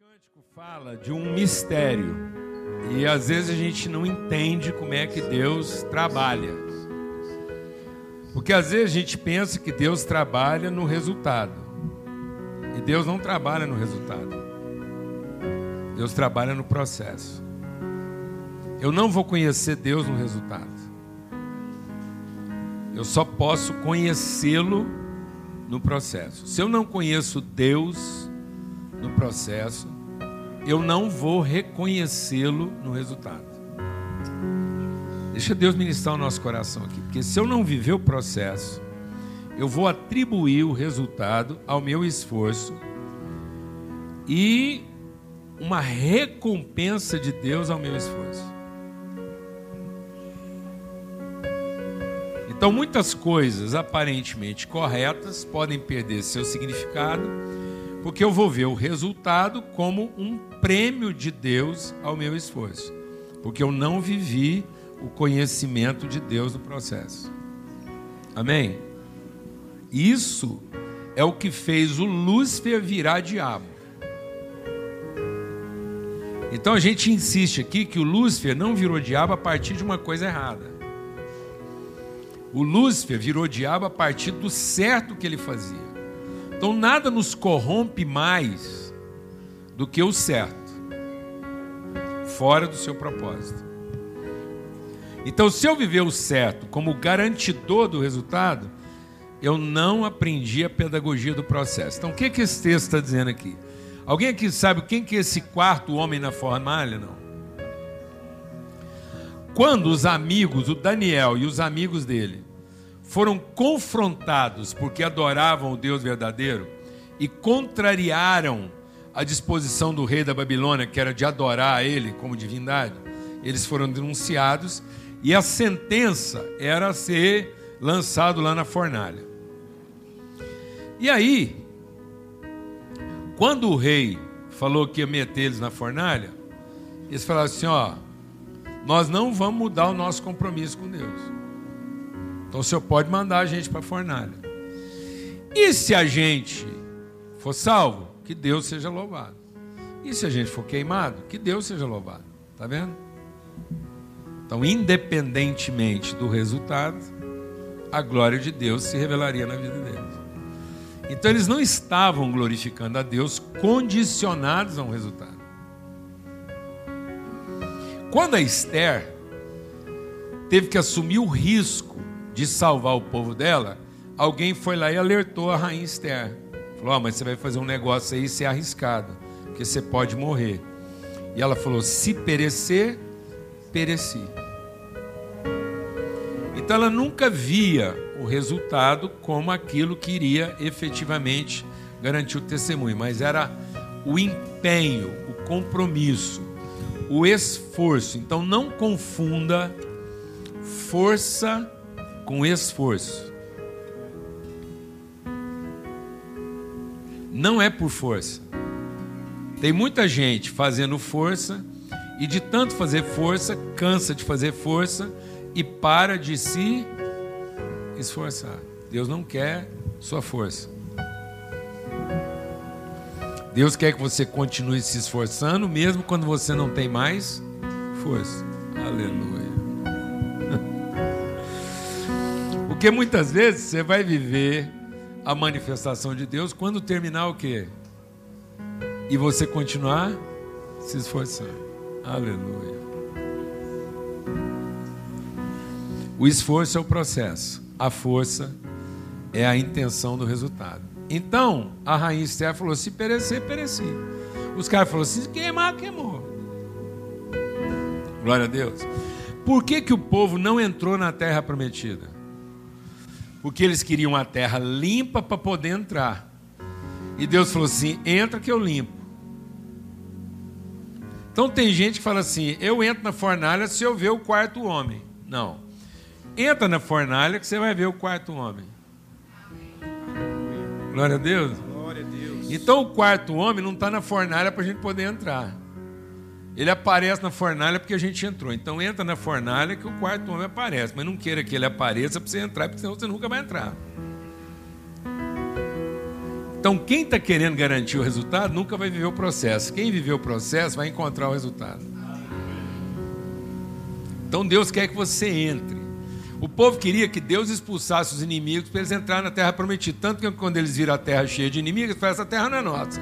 cântico fala de um mistério e às vezes a gente não entende como é que Deus trabalha. Porque às vezes a gente pensa que Deus trabalha no resultado e Deus não trabalha no resultado. Deus trabalha no processo. Eu não vou conhecer Deus no resultado. Eu só posso conhecê-lo no processo. Se eu não conheço Deus no processo, eu não vou reconhecê-lo no resultado. Deixa Deus ministrar o nosso coração aqui, porque se eu não viver o processo, eu vou atribuir o resultado ao meu esforço e uma recompensa de Deus ao meu esforço. Então, muitas coisas aparentemente corretas podem perder seu significado, porque eu vou ver o resultado como um prêmio de Deus ao meu esforço, porque eu não vivi o conhecimento de Deus no processo. Amém? Isso é o que fez o Lúcifer virar diabo. Então a gente insiste aqui que o Lúcifer não virou diabo a partir de uma coisa errada. O Lúcifer virou diabo a partir do certo que ele fazia. Então nada nos corrompe mais do que o certo, fora do seu propósito. Então, se eu viver o certo como garantidor do resultado, eu não aprendi a pedagogia do processo. Então, o que, que esse texto está dizendo aqui? Alguém aqui sabe quem que é esse quarto homem na fornalha? Não. Quando os amigos, o Daniel e os amigos dele, foram confrontados porque adoravam o Deus verdadeiro e contrariaram à disposição do rei da Babilônia, que era de adorar a ele como divindade, eles foram denunciados e a sentença era ser lançado lá na fornalha. E aí, quando o rei falou que ia meter eles na fornalha, eles falaram assim: ó, nós não vamos mudar o nosso compromisso com Deus. Então o senhor pode mandar a gente para a fornalha. E se a gente for salvo, que Deus seja louvado. E se a gente for queimado, que Deus seja louvado. Está vendo? Então, independentemente do resultado, a glória de Deus se revelaria na vida deles. Então, eles não estavam glorificando a Deus condicionados a um resultado. Quando a Esther teve que assumir o risco de salvar o povo dela, alguém foi lá e alertou a rainha Esther. Falou: oh, mas você vai fazer um negócio aí, ser é arriscado, porque você pode morrer. E ela falou: se perecer, pereci. Então ela nunca via o resultado como aquilo que iria efetivamente garantir o testemunho, mas era o empenho, o compromisso, o esforço. Então não confunda força com esforço. não é por força. Tem muita gente fazendo força e de tanto fazer força, cansa de fazer força e para de se esforçar. Deus não quer sua força. Deus quer que você continue se esforçando, mesmo quando você não tem mais força. Aleluia. Porque muitas vezes você vai viver a manifestação de Deus quando terminar o quê? E você continuar se esforçando. Aleluia. O esforço é o processo, a força é a intenção do resultado. Então, a rainha Esther falou: se perecer, pereci. Os caras falaram: se queimar, queimou. Glória a Deus. Por que, que o povo não entrou na terra prometida? Porque eles queriam a terra limpa para poder entrar. E Deus falou assim: entra que eu limpo. Então tem gente que fala assim: eu entro na fornalha se eu ver o quarto homem. Não. Entra na fornalha que você vai ver o quarto homem. Glória a Deus. Glória a Deus. Então o quarto homem não está na fornalha para a gente poder entrar. Ele aparece na fornalha porque a gente entrou. Então entra na fornalha que o quarto homem aparece. Mas não queira que ele apareça para você entrar, porque senão você nunca vai entrar. Então, quem está querendo garantir o resultado nunca vai viver o processo. Quem viveu o processo vai encontrar o resultado. Então, Deus quer que você entre. O povo queria que Deus expulsasse os inimigos para eles entrarem na terra prometida. Tanto que quando eles viram a terra cheia de inimigos, falaram: essa terra não é nossa.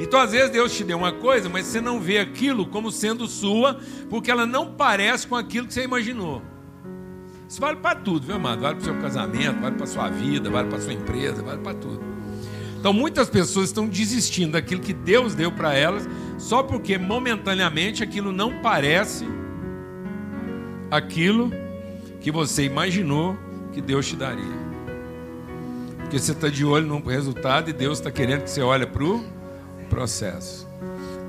Então, às vezes, Deus te deu uma coisa, mas você não vê aquilo como sendo sua, porque ela não parece com aquilo que você imaginou. Isso vale para tudo, viu, amado? Vale para o seu casamento, vale para a sua vida, vale para a sua empresa, vale para tudo. Então, muitas pessoas estão desistindo daquilo que Deus deu para elas, só porque momentaneamente aquilo não parece aquilo que você imaginou que Deus te daria. Porque você está de olho no resultado e Deus está querendo que você olhe para o processo.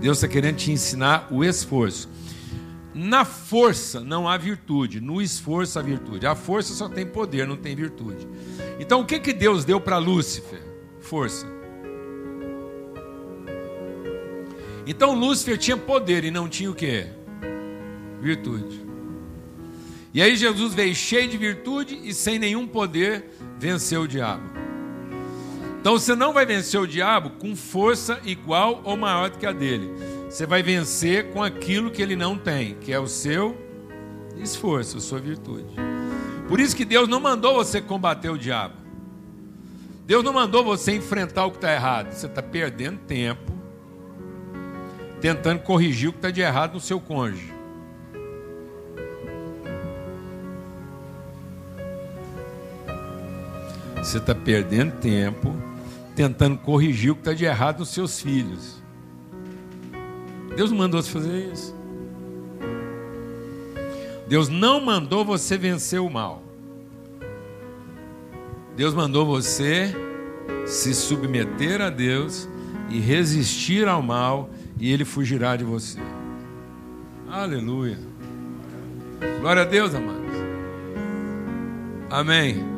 Deus está querendo te ensinar o esforço. Na força não há virtude, no esforço há virtude. A força só tem poder, não tem virtude. Então o que, que Deus deu para Lúcifer? Força. Então Lúcifer tinha poder e não tinha o que? Virtude. E aí Jesus veio cheio de virtude e sem nenhum poder venceu o diabo. Então você não vai vencer o diabo com força igual ou maior do que a dele você vai vencer com aquilo que ele não tem, que é o seu esforço, a sua virtude. Por isso que Deus não mandou você combater o diabo. Deus não mandou você enfrentar o que está errado. Você está perdendo tempo tentando corrigir o que está de errado no seu cônjuge. Você está perdendo tempo tentando corrigir o que está de errado nos seus filhos. Deus não mandou você fazer isso. Deus não mandou você vencer o mal. Deus mandou você se submeter a Deus e resistir ao mal, e ele fugirá de você. Aleluia. Glória a Deus, amados. Amém.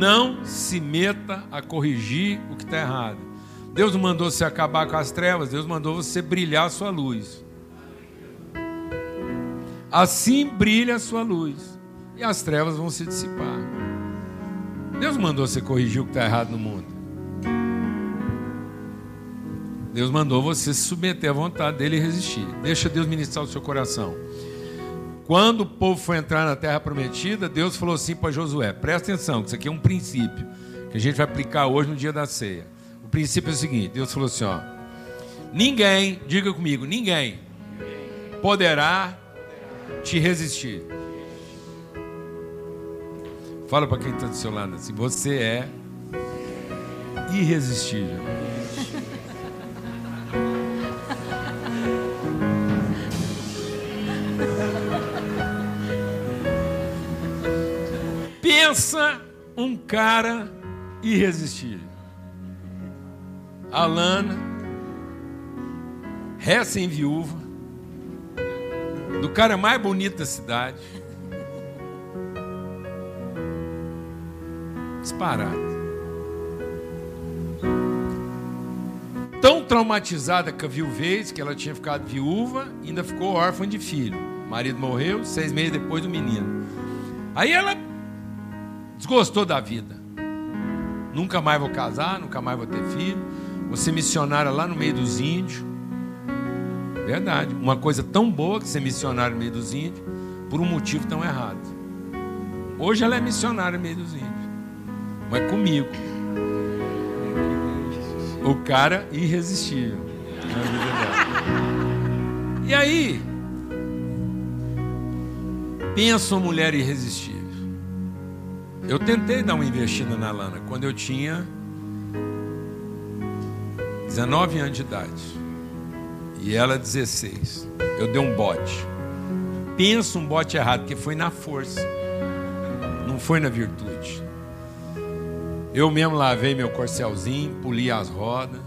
Não se meta a corrigir o que está errado. Deus não mandou você acabar com as trevas, Deus mandou você brilhar a sua luz. Assim brilha a sua luz, e as trevas vão se dissipar. Deus mandou você corrigir o que está errado no mundo. Deus mandou você se submeter à vontade dele e resistir. Deixa Deus ministrar o seu coração. Quando o povo foi entrar na terra prometida, Deus falou assim para Josué: presta atenção, que isso aqui é um princípio que a gente vai aplicar hoje no dia da ceia princípio é o seguinte: Deus falou assim, ó. Ninguém, diga comigo, ninguém poderá te resistir. Fala para quem está do seu lado assim: você é irresistível. Pensa um cara irresistível. Alana, recém-viúva, do cara mais bonito da cidade. Disparado. Tão traumatizada com a viuvez que ela tinha ficado viúva, ainda ficou órfã de filho. O marido morreu seis meses depois do menino. Aí ela desgostou da vida. Nunca mais vou casar, nunca mais vou ter filho. Você missionária lá no meio dos índios. Verdade. Uma coisa tão boa que ser missionária no meio dos índios, por um motivo tão errado. Hoje ela é missionária no meio dos índios. Mas comigo. O cara irresistível. E aí, pensa uma mulher irresistível. Eu tentei dar uma investida na Lana quando eu tinha 19 anos de idade. E ela 16. Eu dei um bote. Pensa um bote errado, porque foi na força. Não foi na virtude. Eu mesmo lavei meu corcelzinho, poli as rodas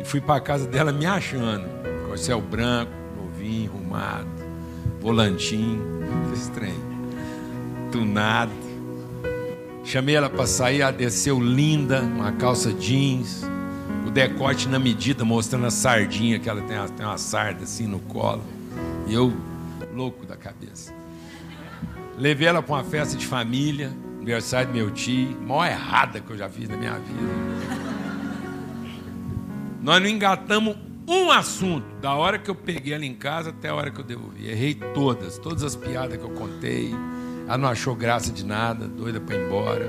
e fui para casa dela me achando. Corcel branco, novinho, arrumado, volantinho, estranho, tunado. Chamei ela para sair, ela desceu linda, uma calça jeans, decote na medida, mostrando a sardinha, que ela tem tem uma sarda assim no colo. E eu, louco da cabeça. Levei ela para uma festa de família, aniversário do meu tio, maior errada que eu já fiz na minha vida. Nós não engatamos um assunto da hora que eu peguei ela em casa até a hora que eu devolvi. Errei todas, todas as piadas que eu contei. Ela não achou graça de nada, doida para ir embora.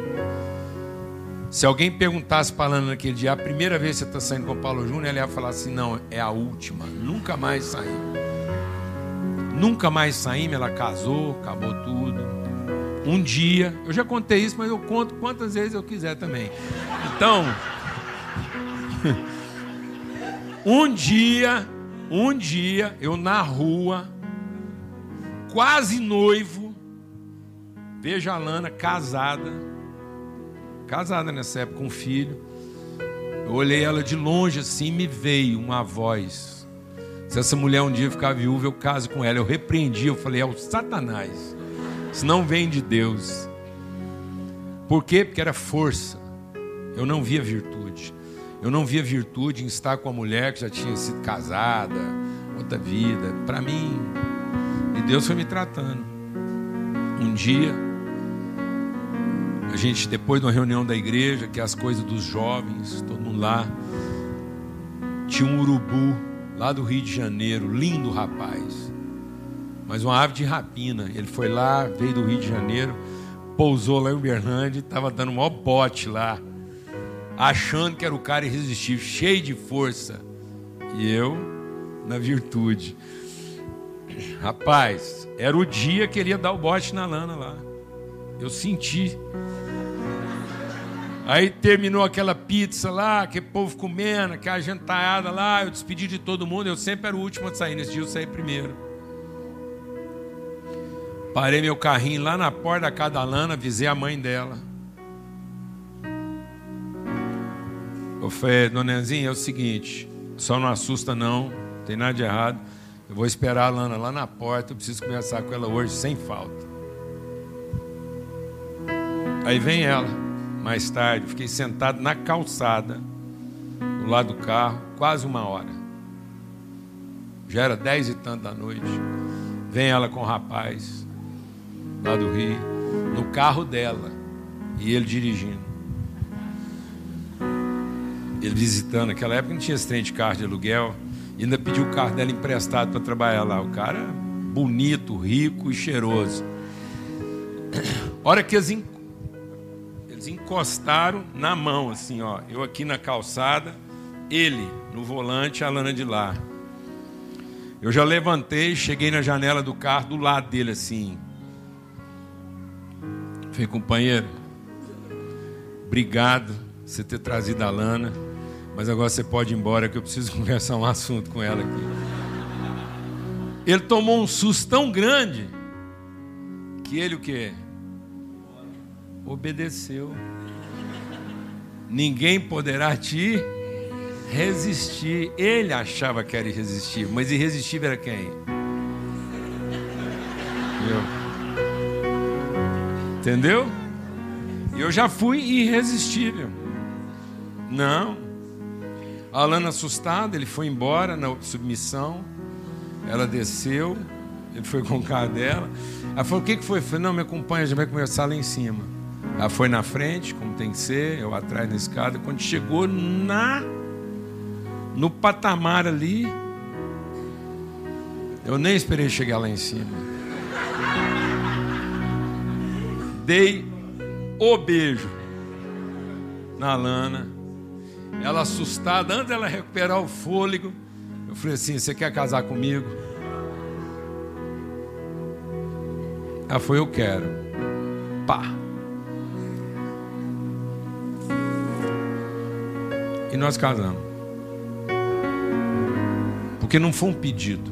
Se alguém perguntasse para Lana naquele dia, a primeira vez que você está saindo com o Paulo Júnior, ela ia falar assim: não, é a última, nunca mais saímos. Nunca mais saímos, ela casou, acabou tudo. Um dia, eu já contei isso, mas eu conto quantas vezes eu quiser também. Então, um dia, um dia, eu na rua, quase noivo, vejo a Lana casada, casada nessa época com um filho. Eu olhei ela de longe assim, me veio uma voz. Se essa mulher um dia ficar viúva, eu caso com ela. Eu repreendi, eu falei, é o Satanás. Isso não vem de Deus. Por quê? Porque era força. Eu não via virtude. Eu não via virtude em estar com a mulher que já tinha sido casada, outra vida. Para mim, e Deus foi me tratando. Um dia, a gente, depois de uma reunião da igreja, que é as coisas dos jovens, todo mundo lá, tinha um urubu lá do Rio de Janeiro, lindo rapaz, mas uma ave de rapina. Ele foi lá, veio do Rio de Janeiro, pousou lá em Uberlândia, estava dando um maior bote lá, achando que era o cara irresistível, cheio de força. E eu, na virtude. Rapaz, era o dia que ele ia dar o bote na lana lá. Eu senti. Aí terminou aquela pizza lá, aquele povo comendo, aquela gentalhada lá, eu despedi de todo mundo, eu sempre era o último a sair, nesse dia eu saí primeiro. Parei meu carrinho lá na porta da casa da Lana, avisei a mãe dela. Eu falei, dona Nenzinha, é o seguinte, só não assusta não, não tem nada de errado. Eu vou esperar a Lana lá na porta, eu preciso conversar com ela hoje sem falta. Aí vem ela mais tarde, fiquei sentado na calçada, do lado do carro, quase uma hora. Já era dez e tanto da noite. Vem ela com o rapaz, lá do Rio, no carro dela, e ele dirigindo. Ele visitando, naquela época não tinha esse trem de carro de aluguel, e ainda pediu o carro dela emprestado para trabalhar lá. O cara bonito, rico e cheiroso. Hora que eles eles encostaram na mão, assim, ó. Eu aqui na calçada, ele no volante, a Lana de lá. Eu já levantei, cheguei na janela do carro, do lado dele, assim. Falei, companheiro, obrigado por você ter trazido a Lana, mas agora você pode ir embora que eu preciso conversar um assunto com ela aqui. Ele tomou um susto tão grande que ele o quê? Obedeceu. Ninguém poderá te resistir. Ele achava que era irresistível, mas irresistível era quem? Eu. Entendeu? Eu já fui irresistível. Não. Alana assustada, ele foi embora na submissão. Ela desceu, ele foi com o carro dela. Ela falou: O que foi? Eu falei: Não, me acompanha, gente vai conversar lá em cima. Ela foi na frente, como tem que ser, eu atrás na escada. Quando chegou na no patamar ali, eu nem esperei chegar lá em cima. Dei o beijo na Lana. Ela assustada, antes dela recuperar o fôlego, eu falei assim: Você quer casar comigo? Ela foi: Eu quero. Pá. E nós casamos. Porque não foi um pedido,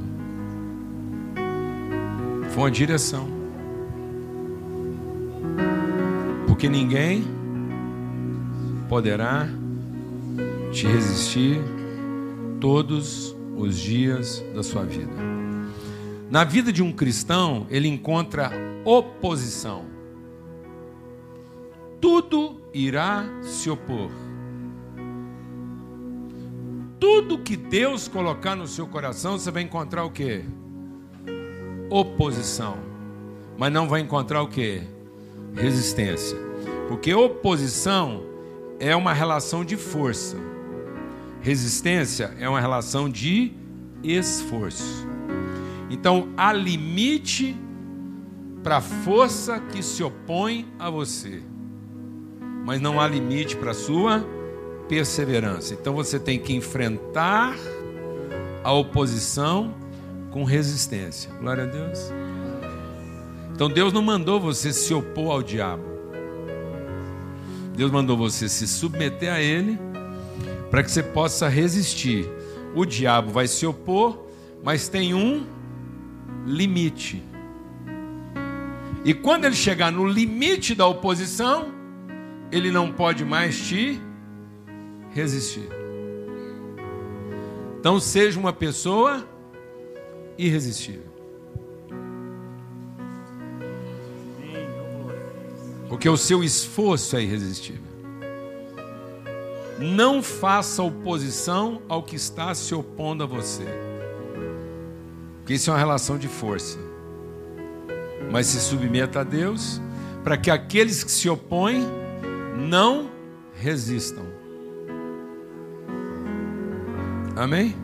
foi uma direção. Porque ninguém poderá te resistir todos os dias da sua vida. Na vida de um cristão, ele encontra oposição. Tudo irá se opor tudo que Deus colocar no seu coração, você vai encontrar o que? Oposição. Mas não vai encontrar o que? Resistência. Porque oposição é uma relação de força. Resistência é uma relação de esforço. Então, há limite para a força que se opõe a você, mas não há limite para a sua perseverança. Então, você tem que enfrentar a oposição com resistência. Glória a Deus. Então, Deus não mandou você se opor ao diabo. Deus mandou você se submeter a ele para que você possa resistir. O diabo vai se opor, mas tem um limite. E quando ele chegar no limite da oposição, ele não pode mais te resistir. Então seja uma pessoa irresistível. Porque o seu esforço é irresistível. Não faça oposição ao que está se opondo a você. Porque isso é uma relação de força. Mas se submeta a Deus, para que aqueles que se opõem não resistam. Amém?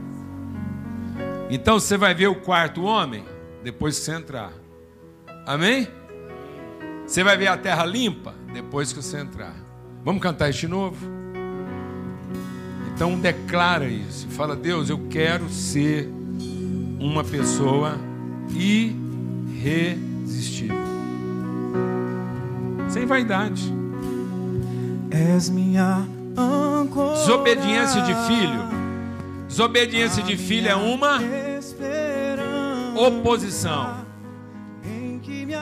Então você vai ver o quarto homem depois que você entrar. Amém? Você vai ver a terra limpa depois que você entrar. Vamos cantar este novo? Então declara isso. Fala, Deus, eu quero ser uma pessoa irresistível. Sem vaidade. És minha âncora. Desobediência de filho. Desobediência de filho é uma oposição.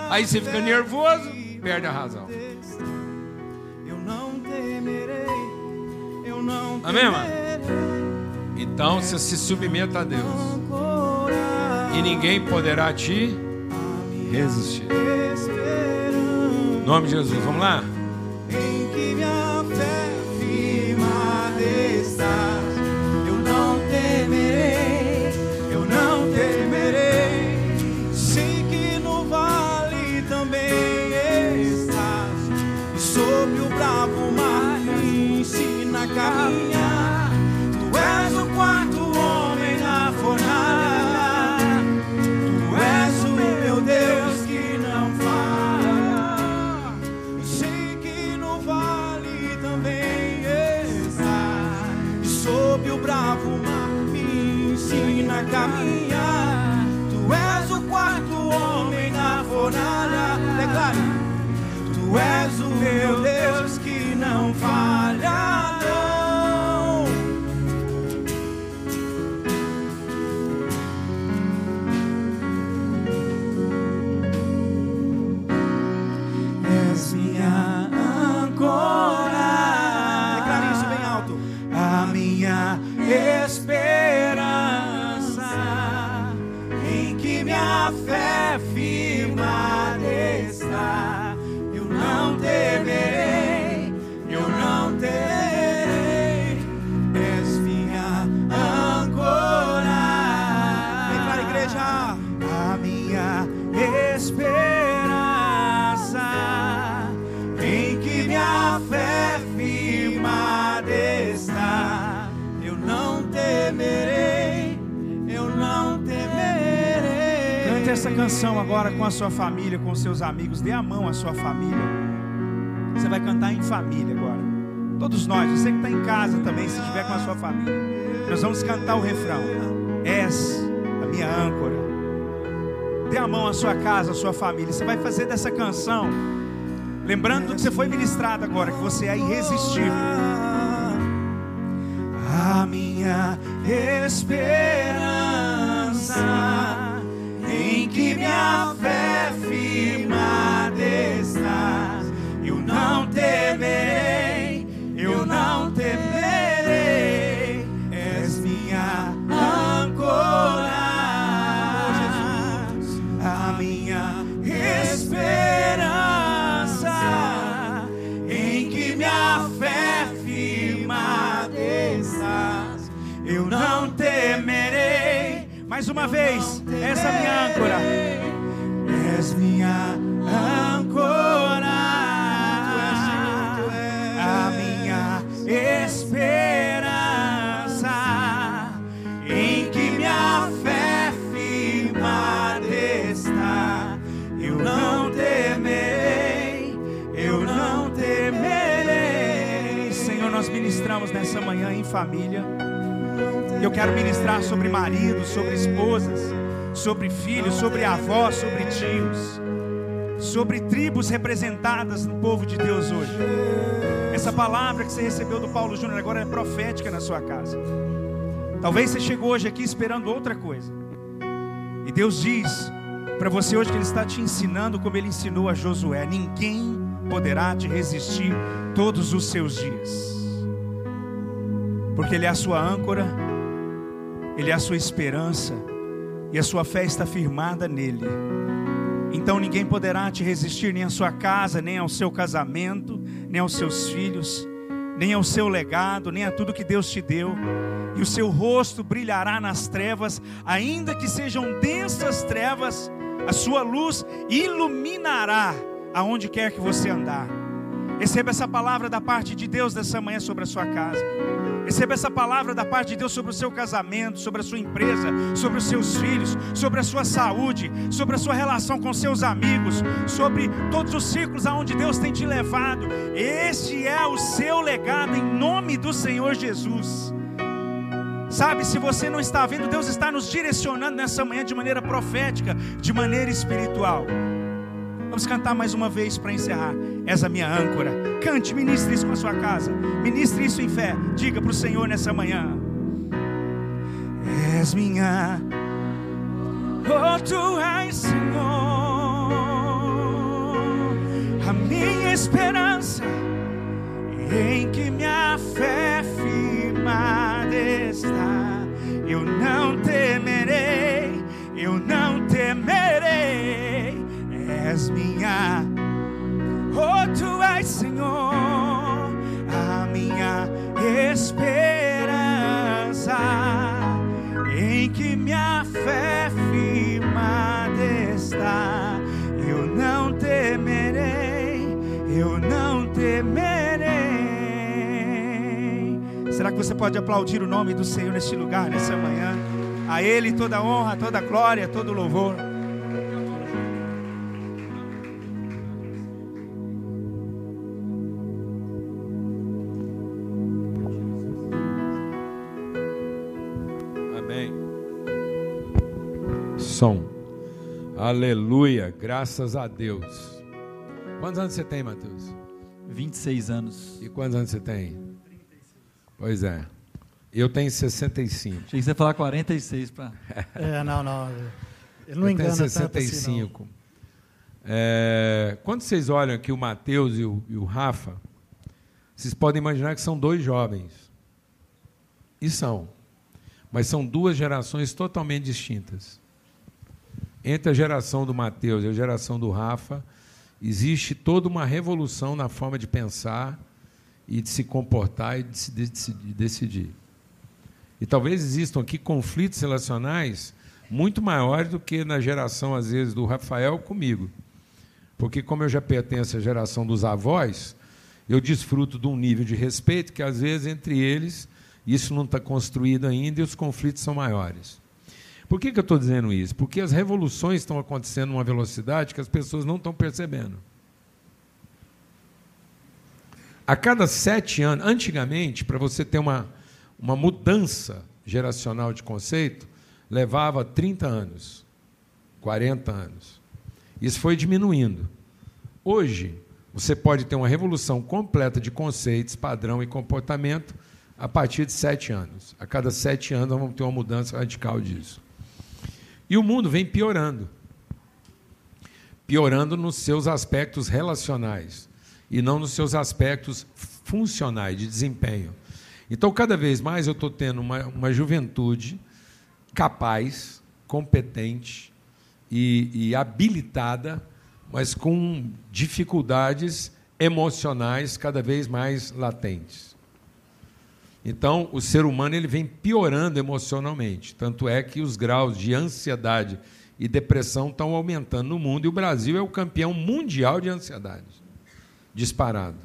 Aí você fica nervoso, perde a razão. Amém, mano? Então você se submeta a Deus. E ninguém poderá te resistir. Em nome de Jesus, vamos lá? És minha canção agora com a sua família, com seus amigos. Dê a mão à sua família. Você vai cantar em família agora. Todos nós, você que está em casa também, se estiver com a sua família. Nós vamos cantar o refrão. És a minha âncora. Dê a mão à sua casa, à sua família. Você vai fazer dessa canção, lembrando do que você foi ministrado agora, que você é irresistível. a minha esperança, que minha fé firmada está. Eu não temerei, eu não temerei, és minha âncora. A minha esperança, em que minha fé firmada estás. Eu não temerei. Mais uma vez, essa é minha âncora. És minha âncora. A minha esperança em que minha fé firmada está. Eu não temerei, eu não temerei. Senhor, nós ministramos nessa manhã em família. Eu quero ministrar sobre maridos, sobre esposas sobre filhos, sobre avós, sobre tios, sobre tribos representadas no povo de Deus hoje. Essa palavra que você recebeu do Paulo Júnior agora é profética na sua casa. Talvez você chegou hoje aqui esperando outra coisa. E Deus diz para você hoje que Ele está te ensinando como Ele ensinou a Josué: ninguém poderá te resistir todos os seus dias, porque Ele é a sua âncora, Ele é a sua esperança, e a sua fé está firmada nele. Então ninguém poderá te resistir, nem à sua casa, nem ao seu casamento, nem aos seus filhos, nem ao seu legado, nem a tudo que Deus te deu e o seu rosto brilhará nas trevas, ainda que sejam densas trevas, a sua luz iluminará aonde quer que você andar. Receba essa palavra da parte de Deus dessa manhã sobre a sua casa. Receba essa palavra da parte de Deus sobre o seu casamento, sobre a sua empresa, sobre os seus filhos, sobre a sua saúde, sobre a sua relação com seus amigos, sobre todos os ciclos aonde Deus tem te levado. Este é o seu legado em nome do Senhor Jesus. Sabe, se você não está vendo, Deus está nos direcionando nessa manhã de maneira profética, de maneira espiritual. Vamos cantar mais uma vez para encerrar. És a minha âncora. Cante, ministre isso com a sua casa. Ministre isso em fé. Diga para o Senhor nessa manhã. És minha. Oh, tu és, Senhor. A minha esperança em que minha fé firmada está. Eu não temerei, eu não temerei, és minha, oh tu és Senhor, a minha esperança, em que minha fé firmada está. Eu não temerei, eu não temerei. Será que você pode aplaudir o nome do Senhor neste lugar, nessa manhã? A Ele toda honra, toda glória, todo louvor. Som. Aleluia. Graças a Deus. Quantos anos você tem, Matheus? 26 anos. E quantos anos você tem? Pois é. Eu tenho 65. Achei que você ia falar 46 para. É, não, não. Ele não eu engana tenho tanto assim, 65. É, quando vocês olham aqui o Matheus e o, e o Rafa, vocês podem imaginar que são dois jovens. E são. Mas são duas gerações totalmente distintas. Entre a geração do Mateus e a geração do Rafa, existe toda uma revolução na forma de pensar e de se comportar e de se de- de decidir. E talvez existam aqui conflitos relacionais muito maiores do que na geração, às vezes, do Rafael comigo. Porque, como eu já pertenço à geração dos avós, eu desfruto de um nível de respeito que, às vezes, entre eles, isso não está construído ainda e os conflitos são maiores. Por que, que eu estou dizendo isso? Porque as revoluções estão acontecendo numa velocidade que as pessoas não estão percebendo. A cada sete anos, antigamente, para você ter uma, uma mudança geracional de conceito, levava 30 anos, 40 anos. Isso foi diminuindo. Hoje, você pode ter uma revolução completa de conceitos, padrão e comportamento a partir de sete anos. A cada sete anos, vamos ter uma mudança radical disso. E o mundo vem piorando piorando nos seus aspectos relacionais e não nos seus aspectos funcionais, de desempenho. Então, cada vez mais eu estou tendo uma, uma juventude capaz, competente e, e habilitada, mas com dificuldades emocionais cada vez mais latentes. Então, o ser humano ele vem piorando emocionalmente. Tanto é que os graus de ansiedade e depressão estão aumentando no mundo e o Brasil é o campeão mundial de ansiedade. Disparado.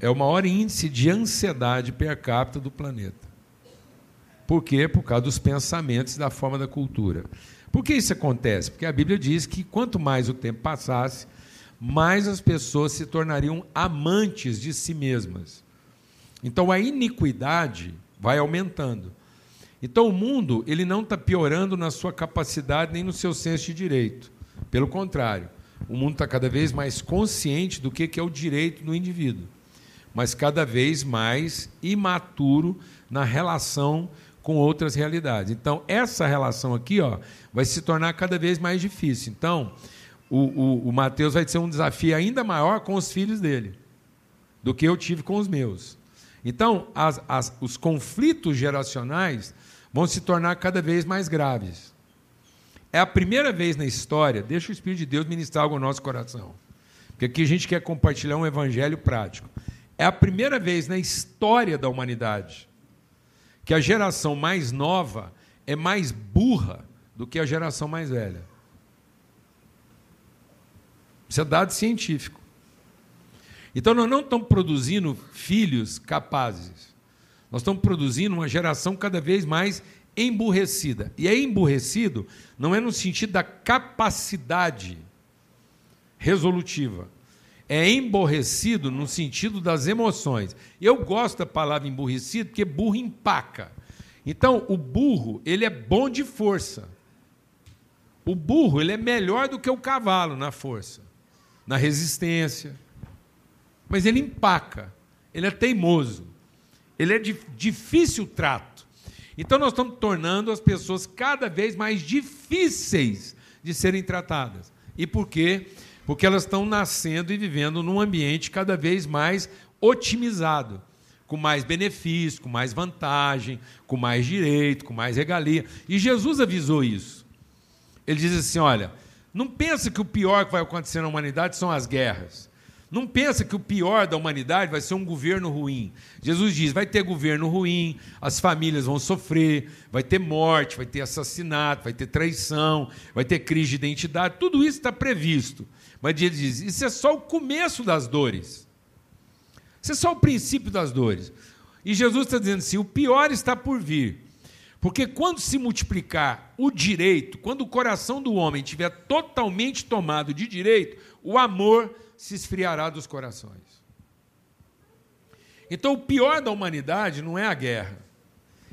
É o maior índice de ansiedade per capita do planeta. Por quê? Por causa dos pensamentos e da forma da cultura. Por que isso acontece? Porque a Bíblia diz que quanto mais o tempo passasse, mais as pessoas se tornariam amantes de si mesmas. Então a iniquidade vai aumentando. Então o mundo ele não está piorando na sua capacidade nem no seu senso de direito. Pelo contrário, o mundo está cada vez mais consciente do que é o direito do indivíduo, mas cada vez mais imaturo na relação com outras realidades. Então, essa relação aqui ó, vai se tornar cada vez mais difícil. Então, o, o, o Mateus vai ter um desafio ainda maior com os filhos dele do que eu tive com os meus. Então, as, as, os conflitos geracionais vão se tornar cada vez mais graves. É a primeira vez na história, deixa o Espírito de Deus ministrar algo no nosso coração, porque aqui a gente quer compartilhar um evangelho prático. É a primeira vez na história da humanidade que a geração mais nova é mais burra do que a geração mais velha. Isso é dado científico. Então, nós não estamos produzindo filhos capazes. Nós estamos produzindo uma geração cada vez mais emburrecida. E é emburrecido não é no sentido da capacidade resolutiva. É emborrecido no sentido das emoções. Eu gosto da palavra emburrecido porque burro empaca. Então, o burro, ele é bom de força. O burro, ele é melhor do que o cavalo na força, na resistência, mas ele empaca, ele é teimoso, ele é de difícil trato. Então nós estamos tornando as pessoas cada vez mais difíceis de serem tratadas. E por quê? Porque elas estão nascendo e vivendo num ambiente cada vez mais otimizado, com mais benefício, com mais vantagem, com mais direito, com mais regalia. E Jesus avisou isso. Ele diz assim: olha, não pensa que o pior que vai acontecer na humanidade são as guerras. Não pensa que o pior da humanidade vai ser um governo ruim. Jesus diz: vai ter governo ruim, as famílias vão sofrer, vai ter morte, vai ter assassinato, vai ter traição, vai ter crise de identidade, tudo isso está previsto. Mas ele diz: isso é só o começo das dores. Isso é só o princípio das dores. E Jesus está dizendo assim: o pior está por vir. Porque quando se multiplicar o direito, quando o coração do homem estiver totalmente tomado de direito, o amor se esfriará dos corações. Então, o pior da humanidade não é a guerra.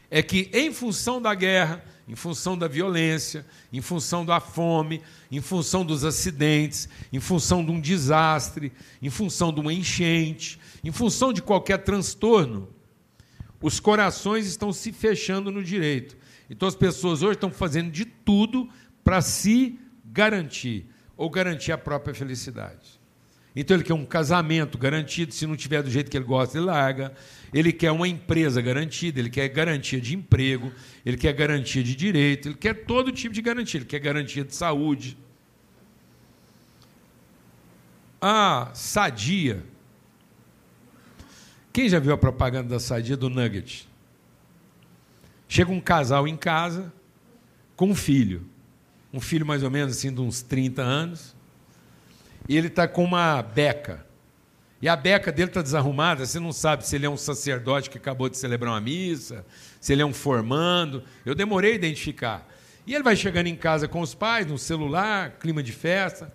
É que, em função da guerra, em função da violência, em função da fome, em função dos acidentes, em função de um desastre, em função de uma enchente, em função de qualquer transtorno, os corações estão se fechando no direito. Então as pessoas hoje estão fazendo de tudo para se garantir ou garantir a própria felicidade. Então ele quer um casamento garantido, se não tiver do jeito que ele gosta, ele larga. Ele quer uma empresa garantida, ele quer garantia de emprego, ele quer garantia de direito, ele quer todo tipo de garantia, ele quer garantia de saúde. A sadia. Quem já viu a propaganda da sadia do Nugget? Chega um casal em casa com um filho. Um filho mais ou menos assim de uns 30 anos e ele está com uma beca. E a beca dele está desarrumada, você não sabe se ele é um sacerdote que acabou de celebrar uma missa, se ele é um formando. Eu demorei a identificar. E ele vai chegando em casa com os pais, no celular, clima de festa.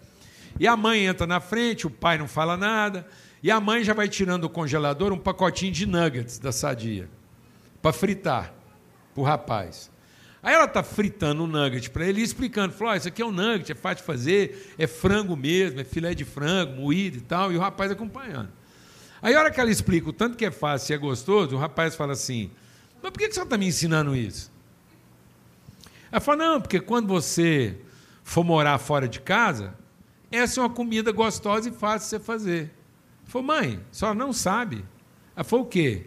E a mãe entra na frente, o pai não fala nada. E a mãe já vai tirando do congelador um pacotinho de nuggets da sadia para fritar para o rapaz. Aí ela está fritando um nugget para ele e explicando, falou, oh, isso aqui é um nugget, é fácil de fazer, é frango mesmo, é filé de frango, moído e tal, e o rapaz acompanhando. Aí a hora que ela explica o tanto que é fácil e é gostoso, o rapaz fala assim, mas por que você está me ensinando isso? Ela fala, não, porque quando você for morar fora de casa, essa é uma comida gostosa e fácil de você fazer. Falou, mãe, só não sabe. Ela falou, o quê?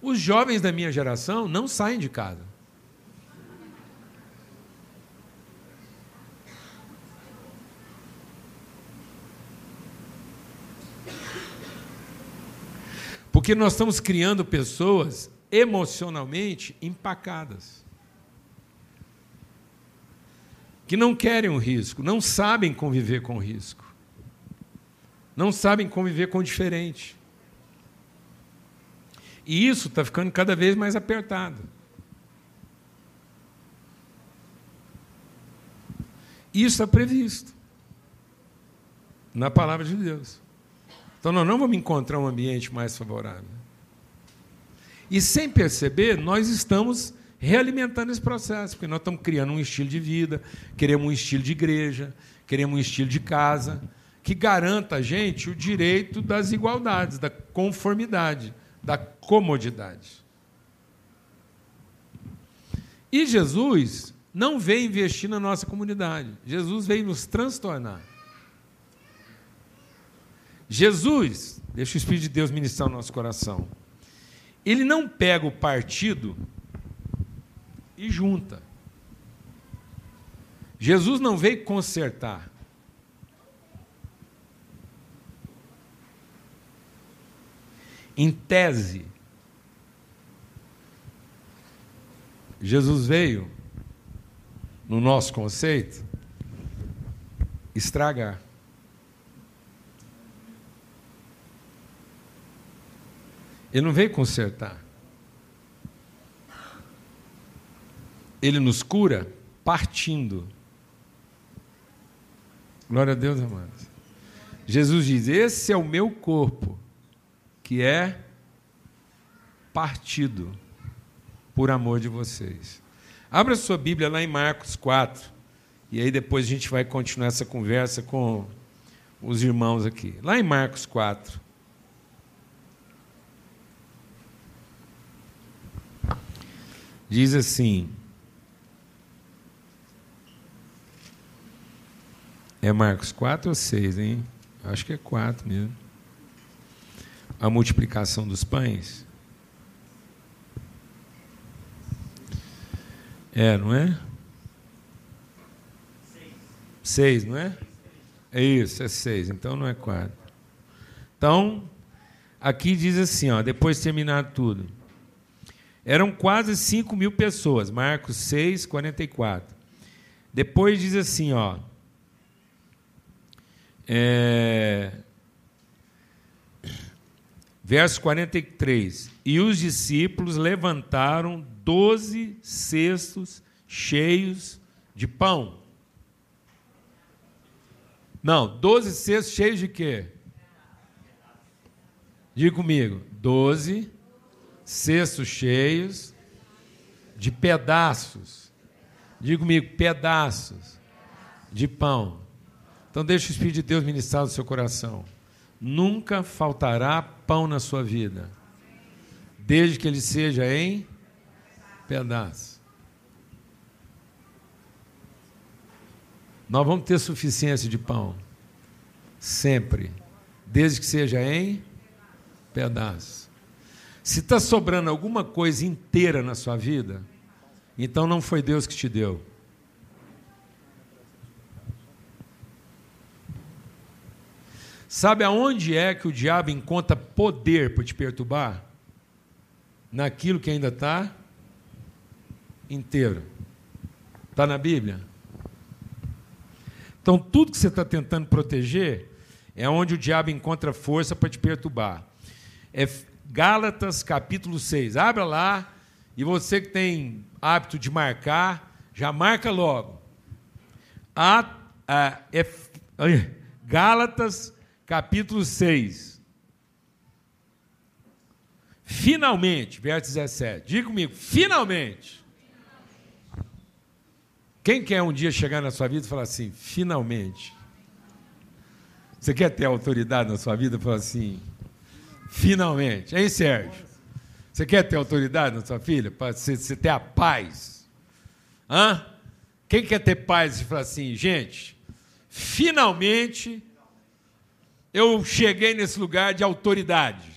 Os jovens da minha geração não saem de casa. Porque nós estamos criando pessoas emocionalmente empacadas. Que não querem o risco, não sabem conviver com o risco. Não sabem conviver com o diferente. E isso está ficando cada vez mais apertado. Isso está previsto na palavra de Deus. Então nós não vamos encontrar um ambiente mais favorável. E sem perceber, nós estamos realimentando esse processo, porque nós estamos criando um estilo de vida, queremos um estilo de igreja, queremos um estilo de casa, que garanta a gente o direito das igualdades, da conformidade, da comodidade. E Jesus não veio investir na nossa comunidade, Jesus veio nos transtornar. Jesus, deixa o Espírito de Deus ministrar o nosso coração, ele não pega o partido e junta. Jesus não veio consertar. Em tese, Jesus veio, no nosso conceito, estragar. Ele não veio consertar. Ele nos cura partindo. Glória a Deus, amados. Jesus diz: Esse é o meu corpo, que é partido por amor de vocês. Abra sua Bíblia lá em Marcos 4, e aí depois a gente vai continuar essa conversa com os irmãos aqui. Lá em Marcos 4. Diz assim: É Marcos 4 ou 6, hein? Acho que é 4 mesmo. A multiplicação dos pães. É, não é? 6, não é? É isso, é 6, então não é 4. Então, aqui diz assim, ó, depois de terminar tudo. Eram quase 5 mil pessoas, Marcos 6, 44. Depois diz assim, ó. É, verso 43. E os discípulos levantaram doze cestos cheios de pão. Não, doze cestos cheios de quê? Diga comigo. Doze cestos cheios de pedaços. Diga comigo, pedaços de pão. Então deixe o Espírito de Deus ministrar no seu coração. Nunca faltará pão na sua vida, desde que ele seja em pedaços. Nós vamos ter suficiência de pão, sempre, desde que seja em pedaços. Se está sobrando alguma coisa inteira na sua vida, então não foi Deus que te deu. Sabe aonde é que o diabo encontra poder para te perturbar? Naquilo que ainda está inteiro. Está na Bíblia? Então, tudo que você está tentando proteger é onde o diabo encontra força para te perturbar. É Gálatas capítulo 6. Abra lá e você que tem hábito de marcar, já marca logo. A, a, Gálatas capítulo 6. Finalmente, verso 17. Diga comigo, finalmente. Quem quer um dia chegar na sua vida e falar assim, finalmente? Você quer ter autoridade na sua vida e falar assim, Finalmente. Hein, Sérgio? Você quer ter autoridade na sua filha? Para você, você ter a paz? Hã? Quem quer ter paz e falar assim, gente, finalmente eu cheguei nesse lugar de autoridade.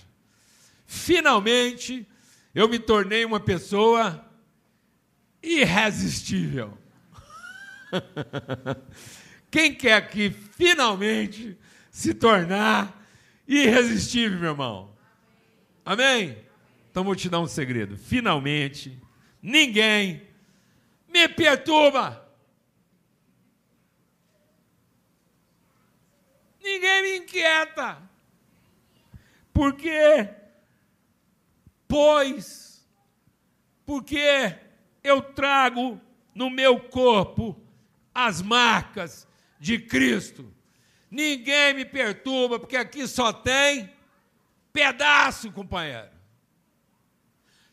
Finalmente eu me tornei uma pessoa irresistível. Quem quer aqui finalmente se tornar irresistível, meu irmão. Amém? Então vou te dar um segredo. Finalmente, ninguém me perturba. Ninguém me inquieta. Porque, pois, porque eu trago no meu corpo as marcas de Cristo. Ninguém me perturba, porque aqui só tem pedaço, companheiro.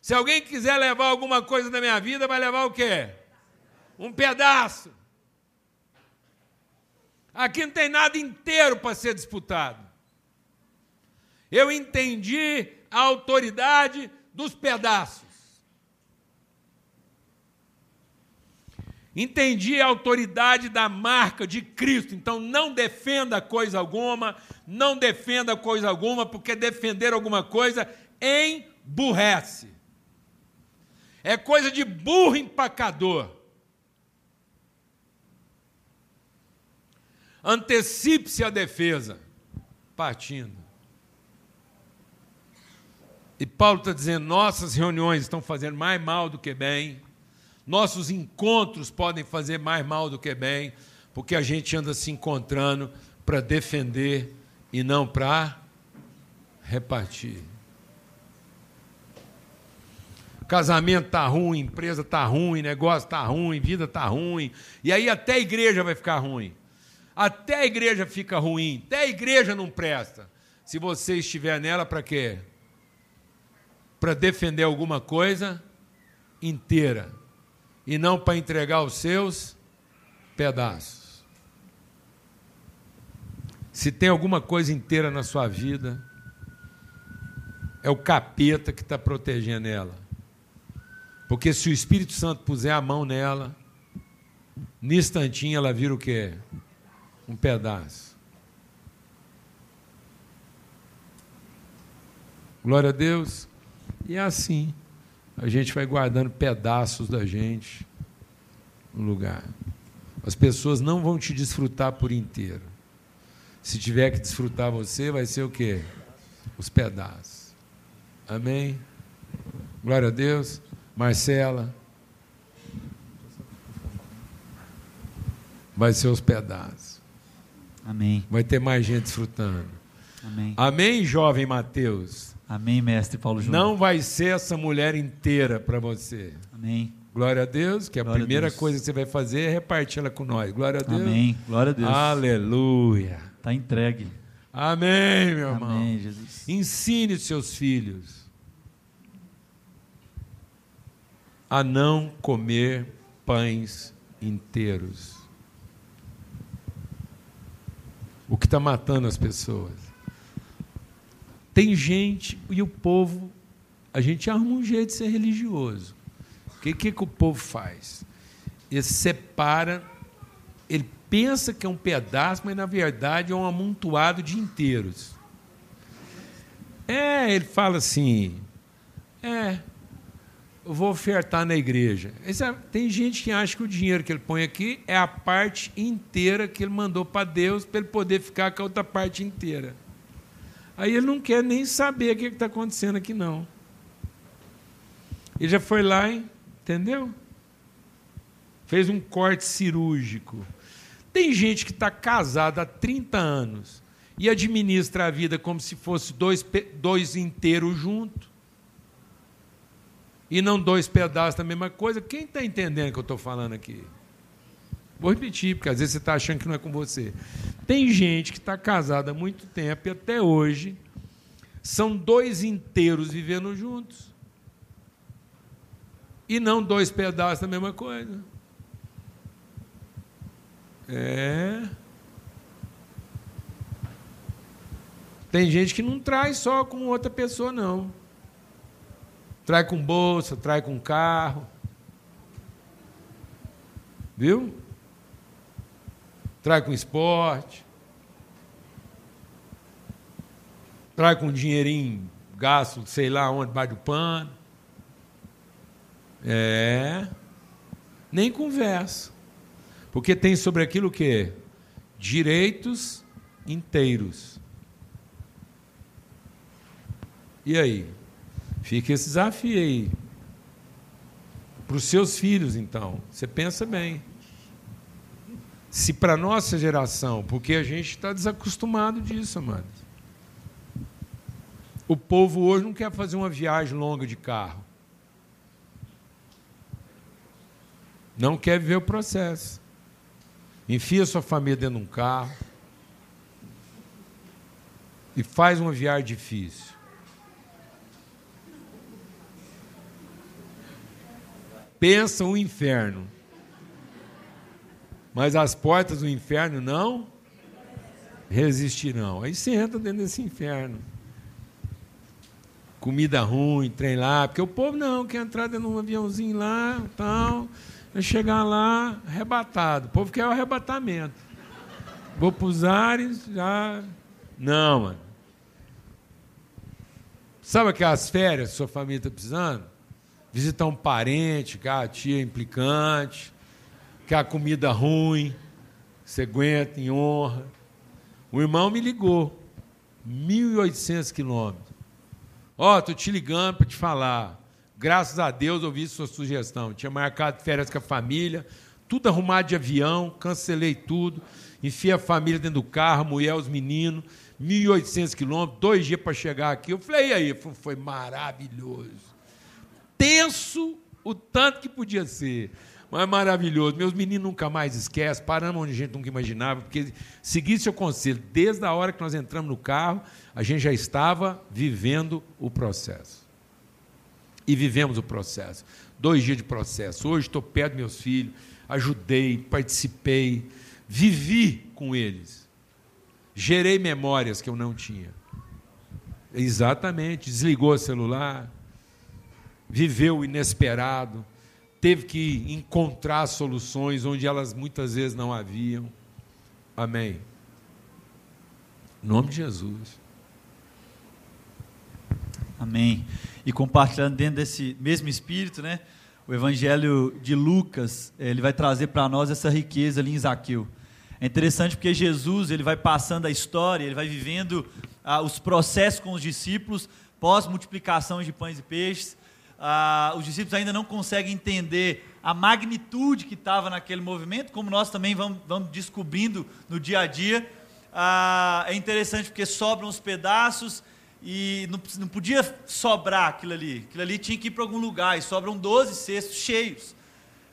Se alguém quiser levar alguma coisa da minha vida, vai levar o quê? Um pedaço. Aqui não tem nada inteiro para ser disputado. Eu entendi a autoridade dos pedaços. Entendi a autoridade da marca de Cristo. Então não defenda coisa alguma, não defenda coisa alguma, porque defender alguma coisa emburrece. É coisa de burro empacador. Antecipe-se a defesa, partindo. E Paulo está dizendo: nossas reuniões estão fazendo mais mal do que bem, nossos encontros podem fazer mais mal do que bem, porque a gente anda se encontrando para defender e não para repartir. Casamento está ruim, empresa está ruim, negócio está ruim, vida está ruim, e aí até a igreja vai ficar ruim. Até a igreja fica ruim, até a igreja não presta. Se você estiver nela para quê? Para defender alguma coisa inteira e não para entregar os seus pedaços. Se tem alguma coisa inteira na sua vida, é o capeta que está protegendo ela. Porque se o Espírito Santo puser a mão nela, no instantinho ela vira o quê? um pedaço. Glória a Deus. E é assim. A gente vai guardando pedaços da gente no lugar. As pessoas não vão te desfrutar por inteiro. Se tiver que desfrutar você, vai ser o quê? Os pedaços. Amém? Glória a Deus. Marcela. Vai ser os pedaços. Amém. Vai ter mais gente desfrutando. Amém. Amém, jovem Mateus? Amém, mestre Paulo Júnior. Não vai ser essa mulher inteira para você. Amém. Glória a Deus, que a Glória a primeira Deus. coisa que você vai fazer é repartir ela com nós. Glória a Deus. Amém. Glória a Deus. Aleluia. Está entregue. Amém, meu irmão. Amém, Jesus. Ensine seus filhos a não comer pães inteiros. O que está matando as pessoas. Tem gente e o povo, a gente arruma um jeito de ser religioso. O que, que, que o povo faz? Ele separa, ele pensa que é um pedaço, mas na verdade é um amontoado de inteiros. É, ele fala assim, é, eu vou ofertar na igreja. É- tem gente que acha que o dinheiro que ele põe aqui é a parte inteira que ele mandou para Deus para ele poder ficar com a outra parte inteira. Aí ele não quer nem saber o que está acontecendo aqui, não. Ele já foi lá, hein? entendeu? Fez um corte cirúrgico. Tem gente que está casada há 30 anos e administra a vida como se fosse dois, dois inteiros juntos. E não dois pedaços da mesma coisa. Quem está entendendo o que eu estou falando aqui? Vou repetir, porque às vezes você está achando que não é com você. Tem gente que está casada há muito tempo e até hoje são dois inteiros vivendo juntos. E não dois pedaços da mesma coisa. É. Tem gente que não traz só com outra pessoa, não. Trai com bolsa, trai com carro. Viu? Trai com esporte. Trai com dinheirinho gasto, sei lá onde, debaixo do pano. É. Nem conversa. Porque tem sobre aquilo o quê? Direitos inteiros. E aí? Fica esse desafio aí. Para os seus filhos, então. Você pensa bem. Se para nossa geração, porque a gente está desacostumado disso, amado. O povo hoje não quer fazer uma viagem longa de carro. Não quer viver o processo. Enfia sua família dentro de um carro e faz uma viagem difícil. pensa o inferno. Mas as portas do inferno não resistirão. Aí você entra dentro desse inferno. Comida ruim, trem lá, porque o povo não quer entrar dentro de um aviãozinho lá, tal, chegar lá arrebatado. O povo quer o arrebatamento. Vou para os ares, já. Não, mano. Sabe aquelas férias que sua família está precisando? Visitar um parente, que a tia implicante, que a comida ruim, você aguenta em honra. O irmão me ligou, 1.800 quilômetros. Ó, oh, estou te ligando para te falar. Graças a Deus ouvi sua sugestão. Tinha marcado férias com a família, tudo arrumado de avião, cancelei tudo, enfiei a família dentro do carro, a mulher, os meninos, 1.800 quilômetros, dois dias para chegar aqui. Eu falei, e aí? Foi maravilhoso. Tenso o tanto que podia ser. Mas é maravilhoso. Meus meninos nunca mais esquecem, paramos onde a gente nunca imaginava, porque seguir seu conselho, desde a hora que nós entramos no carro, a gente já estava vivendo o processo. E vivemos o processo. Dois dias de processo. Hoje estou perto dos meus filhos, ajudei, participei, vivi com eles. Gerei memórias que eu não tinha. Exatamente. Desligou o celular, viveu o inesperado teve que encontrar soluções onde elas muitas vezes não haviam. Amém. Em nome de Jesus. Amém. E compartilhando dentro desse mesmo espírito, né? O Evangelho de Lucas, ele vai trazer para nós essa riqueza ali em Zaqueu. É interessante porque Jesus, ele vai passando a história, ele vai vivendo ah, os processos com os discípulos, pós-multiplicação de pães e peixes, ah, os discípulos ainda não conseguem entender a magnitude que estava naquele movimento, como nós também vamos, vamos descobrindo no dia a dia. Ah, é interessante porque sobram os pedaços e não, não, podia sobrar aquilo ali. Aquilo ali tinha que ir para algum lugar e sobram 12 cestos cheios.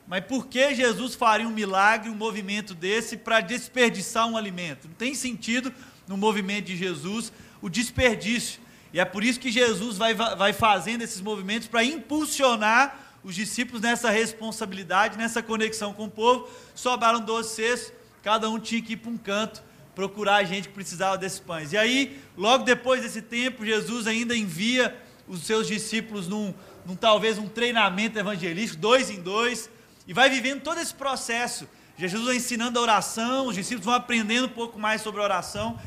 Mas por que Jesus faria um milagre, um movimento desse, para desperdiçar um alimento? Não tem sentido no movimento de Jesus o desperdício. E é por isso que Jesus vai, vai fazendo esses movimentos para impulsionar os discípulos nessa responsabilidade, nessa conexão com o povo. Sobraram 12 cestos, cada um tinha que ir para um canto procurar a gente que precisava desses pães. E aí, logo depois desse tempo, Jesus ainda envia os seus discípulos num, num talvez um treinamento evangelístico, dois em dois, e vai vivendo todo esse processo. Jesus vai ensinando a oração, os discípulos vão aprendendo um pouco mais sobre a oração.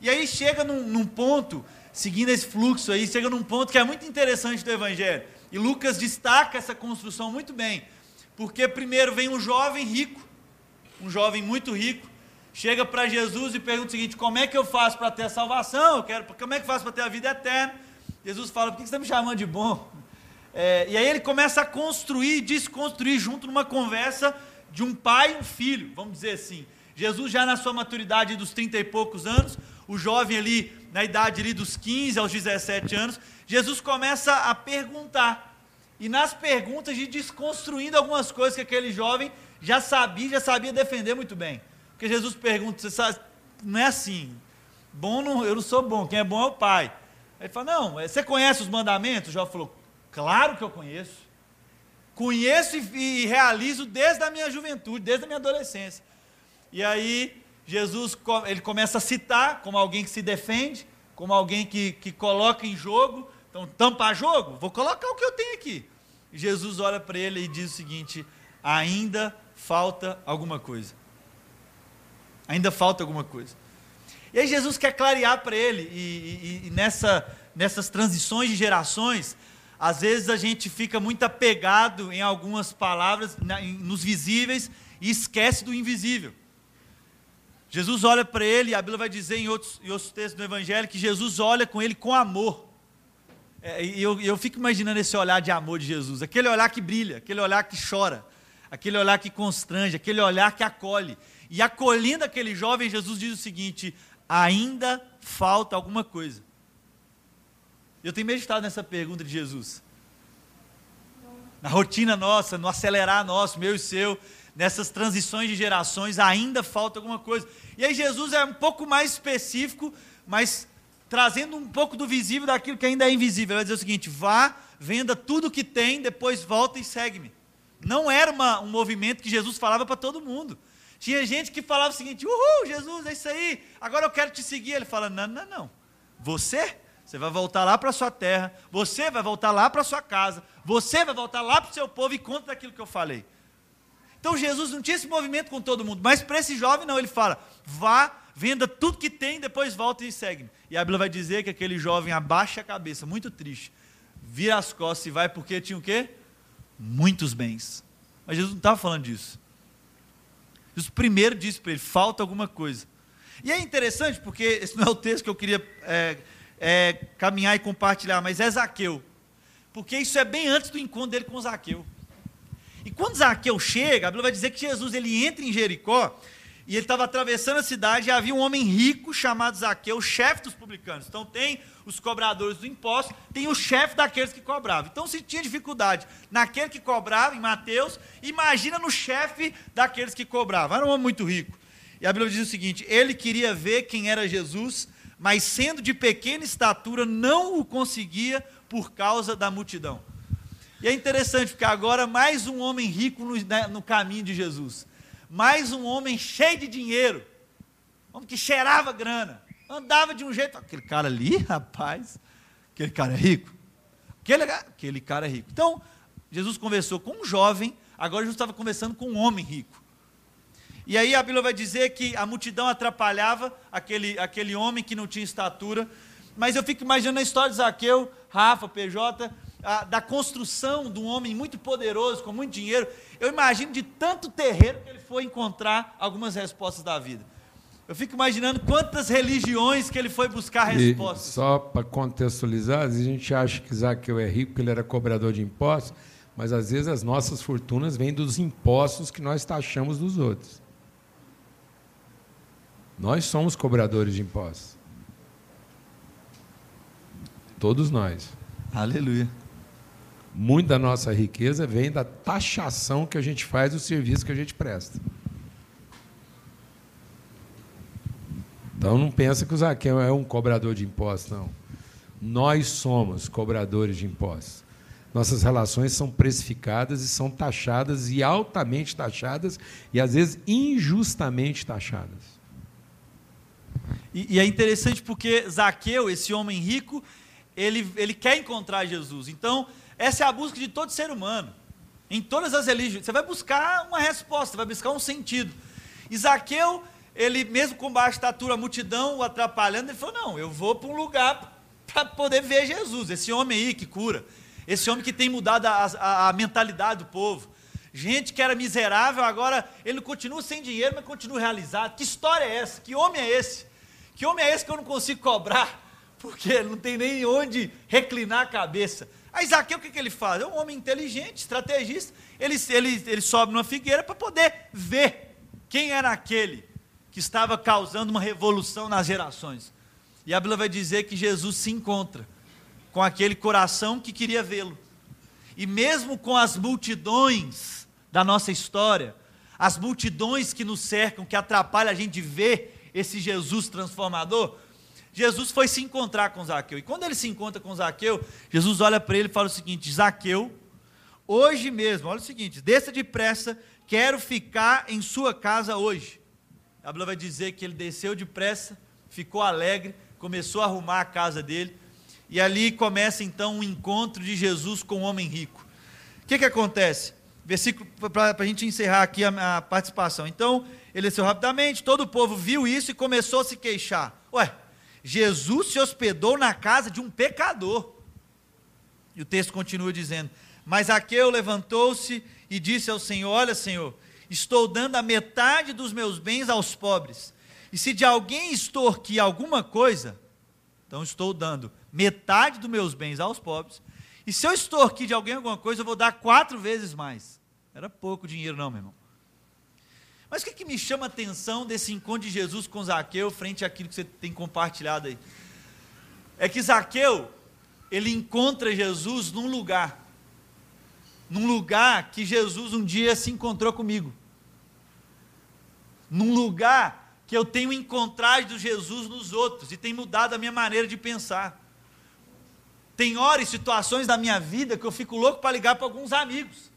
E aí chega num, num ponto seguindo esse fluxo aí, chega num ponto que é muito interessante do Evangelho. E Lucas destaca essa construção muito bem. Porque primeiro vem um jovem rico, um jovem muito rico, chega para Jesus e pergunta o seguinte: como é que eu faço para ter salvação? Eu quero, como é que eu faço para ter a vida eterna? Jesus fala: por que você está me chamando de bom? É, e aí ele começa a construir desconstruir junto numa conversa de um pai e um filho, vamos dizer assim. Jesus já na sua maturidade dos 30 e poucos anos, o jovem ali na idade ali dos 15 aos 17 anos, Jesus começa a perguntar. E nas perguntas, de desconstruindo algumas coisas que aquele jovem já sabia, já sabia defender muito bem. Porque Jesus pergunta, você sabe, não é assim. Bom, não, eu não sou bom, quem é bom é o Pai. Aí ele fala, não, você conhece os mandamentos? O jovem falou, claro que eu conheço. Conheço e, e realizo desde a minha juventude, desde a minha adolescência. E aí Jesus ele começa a citar como alguém que se defende, como alguém que, que coloca em jogo. Então, tampar jogo? Vou colocar o que eu tenho aqui. Jesus olha para ele e diz o seguinte: ainda falta alguma coisa. Ainda falta alguma coisa. E aí Jesus quer clarear para ele, e, e, e nessa, nessas transições de gerações, às vezes a gente fica muito apegado em algumas palavras, nos visíveis, e esquece do invisível. Jesus olha para ele, e a Bíblia vai dizer em outros, em outros textos do Evangelho que Jesus olha com ele com amor. É, e eu, eu fico imaginando esse olhar de amor de Jesus, aquele olhar que brilha, aquele olhar que chora, aquele olhar que constrange, aquele olhar que acolhe. E acolhendo aquele jovem, Jesus diz o seguinte: ainda falta alguma coisa. Eu tenho meditado nessa pergunta de Jesus. Na rotina nossa, no acelerar nosso, meu e seu, nessas transições de gerações ainda falta alguma coisa. E aí Jesus é um pouco mais específico, mas trazendo um pouco do visível daquilo que ainda é invisível. Ele vai dizer o seguinte: vá, venda tudo que tem, depois volta e segue-me. Não era uma, um movimento que Jesus falava para todo mundo. Tinha gente que falava o seguinte: Uhul, Jesus, é isso aí, agora eu quero te seguir. Ele fala: Não, não, não. Você, você vai voltar lá para a sua terra, você vai voltar lá para a sua casa, você vai voltar lá para o seu povo e conta daquilo que eu falei. Então Jesus não tinha esse movimento com todo mundo, mas para esse jovem não, ele fala: vá, venda tudo que tem, depois volta e segue-me. E a Bíblia vai dizer que aquele jovem abaixa a cabeça, muito triste, vira as costas e vai porque tinha o quê? Muitos bens. Mas Jesus não estava falando disso. Jesus primeiro disse para ele: falta alguma coisa. E é interessante porque esse não é o texto que eu queria é, é, caminhar e compartilhar, mas é Zaqueu. Porque isso é bem antes do encontro dele com Zaqueu. E quando Zaqueu chega, a Bíblia vai dizer que Jesus ele entra em Jericó e ele estava atravessando a cidade e havia um homem rico chamado Zaqueu, chefe dos publicanos. Então tem os cobradores do imposto, tem o chefe daqueles que cobravam. Então se tinha dificuldade naquele que cobrava, em Mateus, imagina no chefe daqueles que cobravam. Era um homem muito rico. E a Bíblia diz o seguinte: ele queria ver quem era Jesus, mas sendo de pequena estatura, não o conseguia por causa da multidão. E é interessante, porque agora mais um homem rico no, né, no caminho de Jesus. Mais um homem cheio de dinheiro. Um homem que cheirava grana. Andava de um jeito. Aquele cara ali, rapaz, aquele cara é rico. Aquele, aquele cara é rico. Então, Jesus conversou com um jovem, agora Jesus estava conversando com um homem rico. E aí a Bíblia vai dizer que a multidão atrapalhava aquele, aquele homem que não tinha estatura. Mas eu fico imaginando a história de Zaqueu, Rafa, PJ, a, da construção de um homem muito poderoso, com muito dinheiro. Eu imagino de tanto terreiro que ele foi encontrar algumas respostas da vida. Eu fico imaginando quantas religiões que ele foi buscar respostas. E só para contextualizar, a gente acha que Zaqueu é rico porque ele era cobrador de impostos, mas às vezes as nossas fortunas vêm dos impostos que nós taxamos dos outros. Nós somos cobradores de impostos. Todos nós. Aleluia. Muita da nossa riqueza vem da taxação que a gente faz do serviço que a gente presta. Então não pensa que o Zaqueu é um cobrador de impostos, não. Nós somos cobradores de impostos. Nossas relações são precificadas e são taxadas e altamente taxadas e às vezes injustamente taxadas. E, e é interessante porque Zaqueu, esse homem rico, ele, ele quer encontrar Jesus. Então, essa é a busca de todo ser humano. Em todas as religiões. Você vai buscar uma resposta, vai buscar um sentido. Isaqueu, ele mesmo com baixa estatura, a multidão o atrapalhando, ele falou: Não, eu vou para um lugar para poder ver Jesus. Esse homem aí que cura. Esse homem que tem mudado a, a, a mentalidade do povo. Gente que era miserável, agora ele continua sem dinheiro, mas continua realizado. Que história é essa? Que homem é esse? Que homem é esse que eu não consigo cobrar? Porque não tem nem onde reclinar a cabeça. Aí Zaqueu, o que, que ele faz? É um homem inteligente, estrategista. Ele, ele, ele sobe numa figueira para poder ver quem era aquele que estava causando uma revolução nas gerações. E a Bíblia vai dizer que Jesus se encontra com aquele coração que queria vê-lo. E mesmo com as multidões da nossa história, as multidões que nos cercam, que atrapalham a gente ver esse Jesus transformador, Jesus foi se encontrar com Zaqueu. E quando ele se encontra com Zaqueu, Jesus olha para ele e fala o seguinte: Zaqueu, hoje mesmo, olha o seguinte, desça depressa, quero ficar em sua casa hoje. A Bíblia vai dizer que ele desceu depressa, ficou alegre, começou a arrumar a casa dele, e ali começa então o encontro de Jesus com o homem rico. O que, que acontece? Versículo para a gente encerrar aqui a, a participação. Então, ele desceu rapidamente, todo o povo viu isso e começou a se queixar. Ué, Jesus se hospedou na casa de um pecador. E o texto continua dizendo: Mas Aqueu levantou-se e disse ao Senhor: Olha, Senhor, estou dando a metade dos meus bens aos pobres. E se de alguém extorquir alguma coisa, então estou dando metade dos meus bens aos pobres. E se eu extorquir de alguém alguma coisa, eu vou dar quatro vezes mais. Era pouco dinheiro, não, meu irmão. Mas o que, que me chama a atenção desse encontro de Jesus com Zaqueu, frente àquilo que você tem compartilhado aí? É que Zaqueu, ele encontra Jesus num lugar, num lugar que Jesus um dia se encontrou comigo, num lugar que eu tenho encontrado Jesus nos outros e tem mudado a minha maneira de pensar. Tem horas e situações da minha vida que eu fico louco para ligar para alguns amigos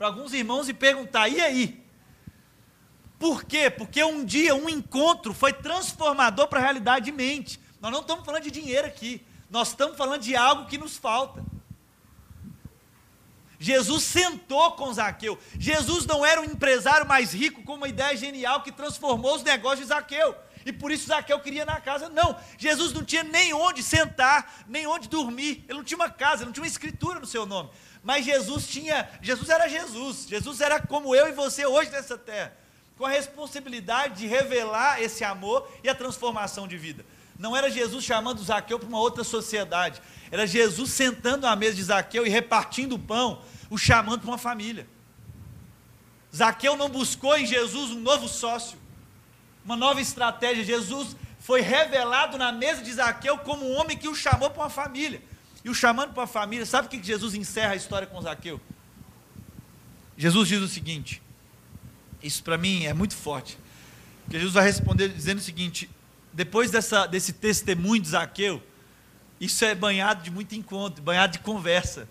para alguns irmãos e perguntar: e aí? Por quê? Porque um dia um encontro foi transformador para a realidade de mente. Nós não estamos falando de dinheiro aqui, nós estamos falando de algo que nos falta. Jesus sentou com Zaqueu. Jesus não era um empresário mais rico com uma ideia genial que transformou os negócios de Zaqueu. E por isso Zaqueu queria na casa. Não, Jesus não tinha nem onde sentar, nem onde dormir. Ele não tinha uma casa, ele não tinha uma escritura no seu nome. Mas Jesus tinha, Jesus era Jesus. Jesus era como eu e você hoje nessa terra, com a responsabilidade de revelar esse amor e a transformação de vida. Não era Jesus chamando Zaqueu para uma outra sociedade. Era Jesus sentando à mesa de Zaqueu e repartindo o pão, o chamando para uma família. Zaqueu não buscou em Jesus um novo sócio, uma nova estratégia. Jesus foi revelado na mesa de Zaqueu como um homem que o chamou para uma família. E o chamando para uma família, sabe o que Jesus encerra a história com Zaqueu? Jesus diz o seguinte: isso para mim é muito forte. Porque Jesus vai responder dizendo o seguinte: depois dessa, desse testemunho de Zaqueu, isso é banhado de muito encontro, banhado de conversa.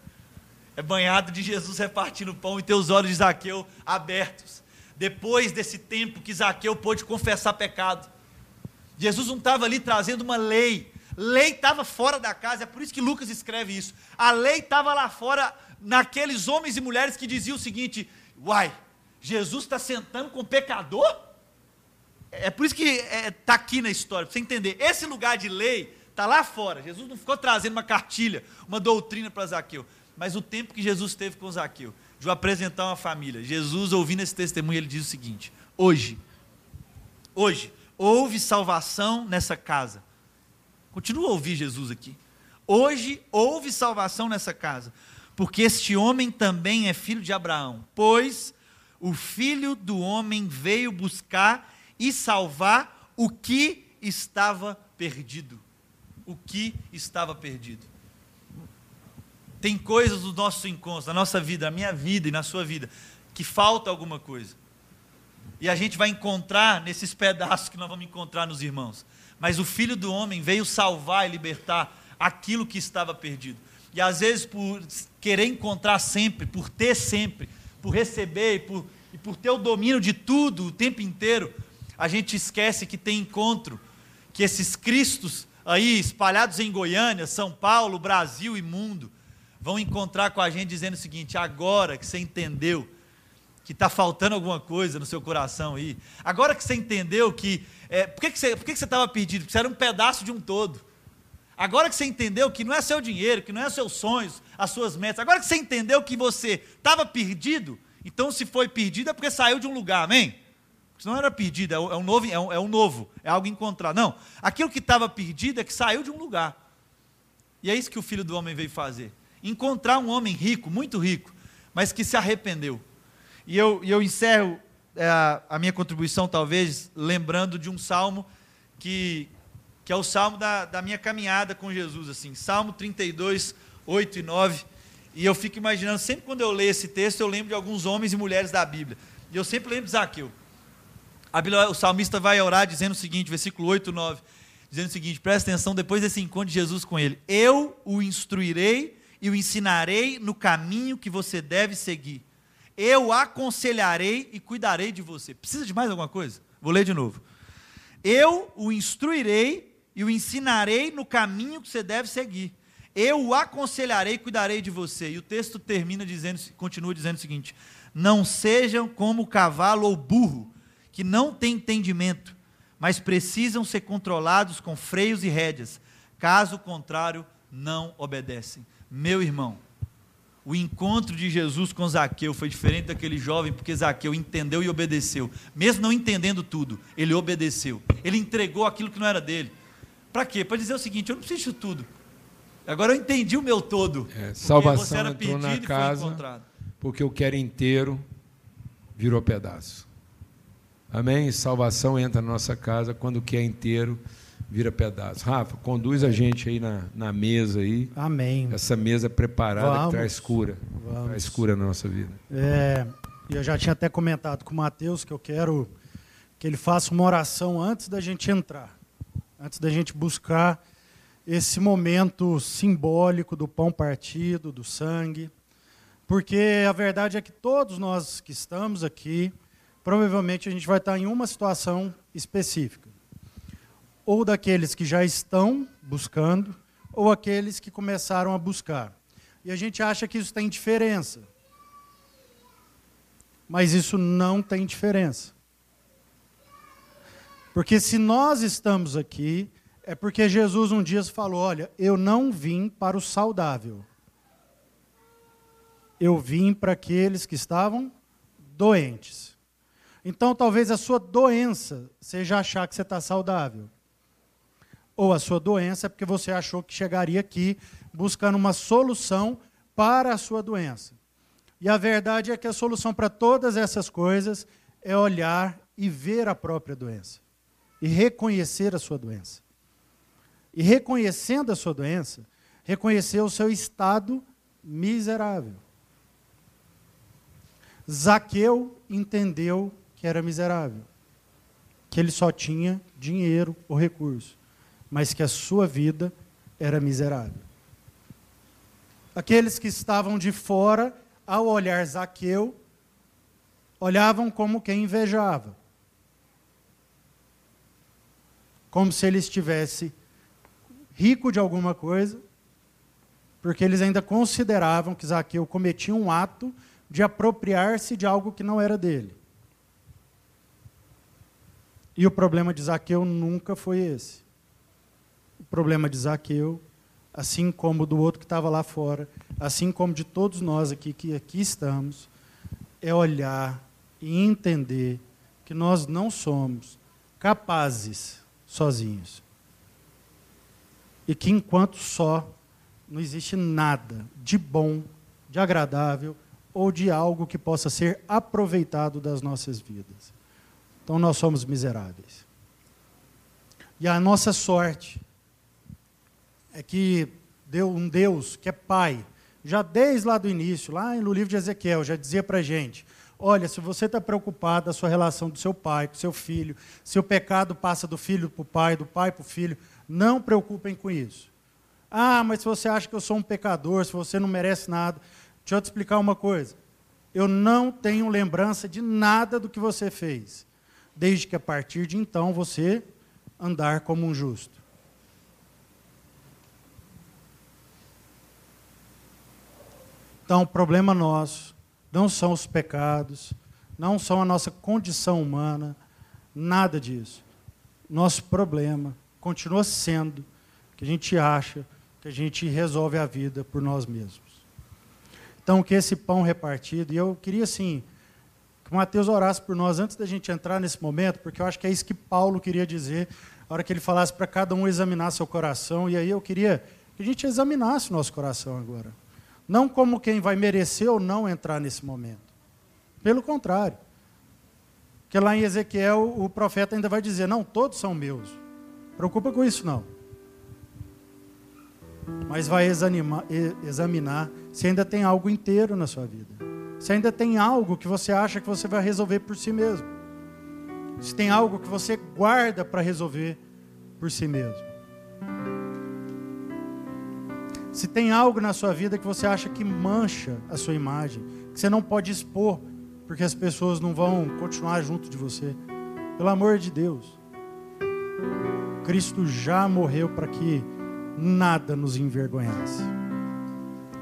É banhado de Jesus repartindo pão e teus olhos de Zaqueu abertos. Depois desse tempo que Zaqueu pôde confessar pecado. Jesus não estava ali trazendo uma lei. Lei estava fora da casa, é por isso que Lucas escreve isso. A lei estava lá fora, naqueles homens e mulheres que diziam o seguinte: Uai, Jesus está sentando com pecador? É por isso que está é, tá aqui na história, para você entender. Esse lugar de lei Está lá fora. Jesus não ficou trazendo uma cartilha, uma doutrina para Zaqueu. Mas o tempo que Jesus teve com Zaqueu, de o apresentar uma família, Jesus, ouvindo esse testemunho, ele diz o seguinte: hoje, hoje, houve salvação nessa casa. Continua a ouvir Jesus aqui. Hoje houve salvação nessa casa, porque este homem também é filho de Abraão, pois o filho do homem veio buscar e salvar o que estava perdido o que estava perdido. Tem coisas do nosso encontro, na nossa vida, na minha vida e na sua vida, que falta alguma coisa. E a gente vai encontrar nesses pedaços que nós vamos encontrar nos irmãos. Mas o Filho do Homem veio salvar e libertar aquilo que estava perdido. E às vezes, por querer encontrar sempre, por ter sempre, por receber e por, e por ter o domínio de tudo o tempo inteiro, a gente esquece que tem encontro, que esses Cristos aí espalhados em Goiânia, São Paulo, Brasil e mundo, vão encontrar com a gente dizendo o seguinte: agora que você entendeu que está faltando alguma coisa no seu coração aí, agora que você entendeu que. É, por que, que você estava perdido? Porque você era um pedaço de um todo. Agora que você entendeu que não é seu dinheiro, que não é seus sonhos, as suas metas, agora que você entendeu que você estava perdido, então se foi perdido é porque saiu de um lugar, amém? Isso não era perdido, é um, novo, é um, é um novo, é algo encontrado. Não, aquilo que estava perdido é que saiu de um lugar. E é isso que o filho do homem veio fazer: encontrar um homem rico, muito rico, mas que se arrependeu. E eu, eu encerro é, a minha contribuição, talvez, lembrando de um salmo que, que é o salmo da, da minha caminhada com Jesus, assim, Salmo 32, 8 e 9. E eu fico imaginando, sempre quando eu leio esse texto, eu lembro de alguns homens e mulheres da Bíblia. E eu sempre lembro de Zaqueu. Bíblia, o salmista vai orar dizendo o seguinte, versículo 8, 9, dizendo o seguinte: presta atenção depois desse encontro de Jesus com ele. Eu o instruirei e o ensinarei no caminho que você deve seguir. Eu aconselharei e cuidarei de você. Precisa de mais alguma coisa? Vou ler de novo. Eu o instruirei e o ensinarei no caminho que você deve seguir. Eu o aconselharei e cuidarei de você. E o texto termina dizendo, continua dizendo o seguinte: Não sejam como cavalo ou burro que não têm entendimento, mas precisam ser controlados com freios e rédeas, caso contrário, não obedecem. Meu irmão, o encontro de Jesus com Zaqueu foi diferente daquele jovem, porque Zaqueu entendeu e obedeceu. Mesmo não entendendo tudo, ele obedeceu. Ele entregou aquilo que não era dele. Para quê? Para dizer o seguinte: eu não preciso de tudo. Agora eu entendi o meu todo. É, salvação entrou na casa, porque o que era inteiro virou pedaço. Amém? Salvação entra na nossa casa quando o que é inteiro vira pedaço. Rafa, conduz a gente aí na, na mesa aí. Amém. Essa mesa preparada Vamos. que traz cura. Vamos. Traz cura na nossa vida. É, eu já tinha até comentado com o Mateus que eu quero que ele faça uma oração antes da gente entrar. Antes da gente buscar esse momento simbólico do pão partido, do sangue, Porque a verdade é que todos nós que estamos aqui, provavelmente a gente vai estar em uma situação específica. Ou daqueles que já estão buscando, ou aqueles que começaram a buscar. E a gente acha que isso tem diferença. Mas isso não tem diferença. Porque se nós estamos aqui, é porque Jesus um dia falou: Olha, eu não vim para o saudável. Eu vim para aqueles que estavam doentes. Então, talvez a sua doença seja achar que você está saudável. Ou a sua doença é porque você achou que chegaria aqui buscando uma solução para a sua doença. E a verdade é que a solução para todas essas coisas é olhar e ver a própria doença. E reconhecer a sua doença. E reconhecendo a sua doença, reconhecer o seu estado miserável. Zaqueu entendeu que era miserável, que ele só tinha dinheiro ou recurso, mas que a sua vida era miserável. Aqueles que estavam de fora, ao olhar Zaqueu, olhavam como quem invejava. Como se ele estivesse rico de alguma coisa, porque eles ainda consideravam que Zaqueu cometia um ato de apropriar-se de algo que não era dele. E o problema de Zaqueu nunca foi esse. O problema de Zaqueu, assim como do outro que estava lá fora, assim como de todos nós aqui que aqui estamos, é olhar e entender que nós não somos capazes sozinhos e que enquanto só não existe nada de bom, de agradável ou de algo que possa ser aproveitado das nossas vidas. Então nós somos miseráveis. E a nossa sorte é que deu um Deus que é Pai, já desde lá do início, lá no livro de Ezequiel, já dizia para a gente: olha, se você está preocupado a sua relação do seu pai, com seu filho, se o pecado passa do filho para o pai, do pai para o filho, não preocupem com isso. Ah, mas se você acha que eu sou um pecador, se você não merece nada, deixa eu te explicar uma coisa. Eu não tenho lembrança de nada do que você fez, desde que a partir de então você andar como um justo. Então, o problema nosso não são os pecados, não são a nossa condição humana, nada disso. Nosso problema continua sendo que a gente acha que a gente resolve a vida por nós mesmos. Então, que esse pão repartido, e eu queria assim, que o Mateus orasse por nós antes da gente entrar nesse momento, porque eu acho que é isso que Paulo queria dizer, a hora que ele falasse para cada um examinar seu coração, e aí eu queria que a gente examinasse o nosso coração agora. Não como quem vai merecer ou não entrar nesse momento. Pelo contrário. Porque lá em Ezequiel o profeta ainda vai dizer: não, todos são meus. Preocupa com isso não. Mas vai examinar, examinar se ainda tem algo inteiro na sua vida. Se ainda tem algo que você acha que você vai resolver por si mesmo. Se tem algo que você guarda para resolver por si mesmo. Se tem algo na sua vida que você acha que mancha a sua imagem, que você não pode expor, porque as pessoas não vão continuar junto de você. Pelo amor de Deus. Cristo já morreu para que nada nos envergonhasse.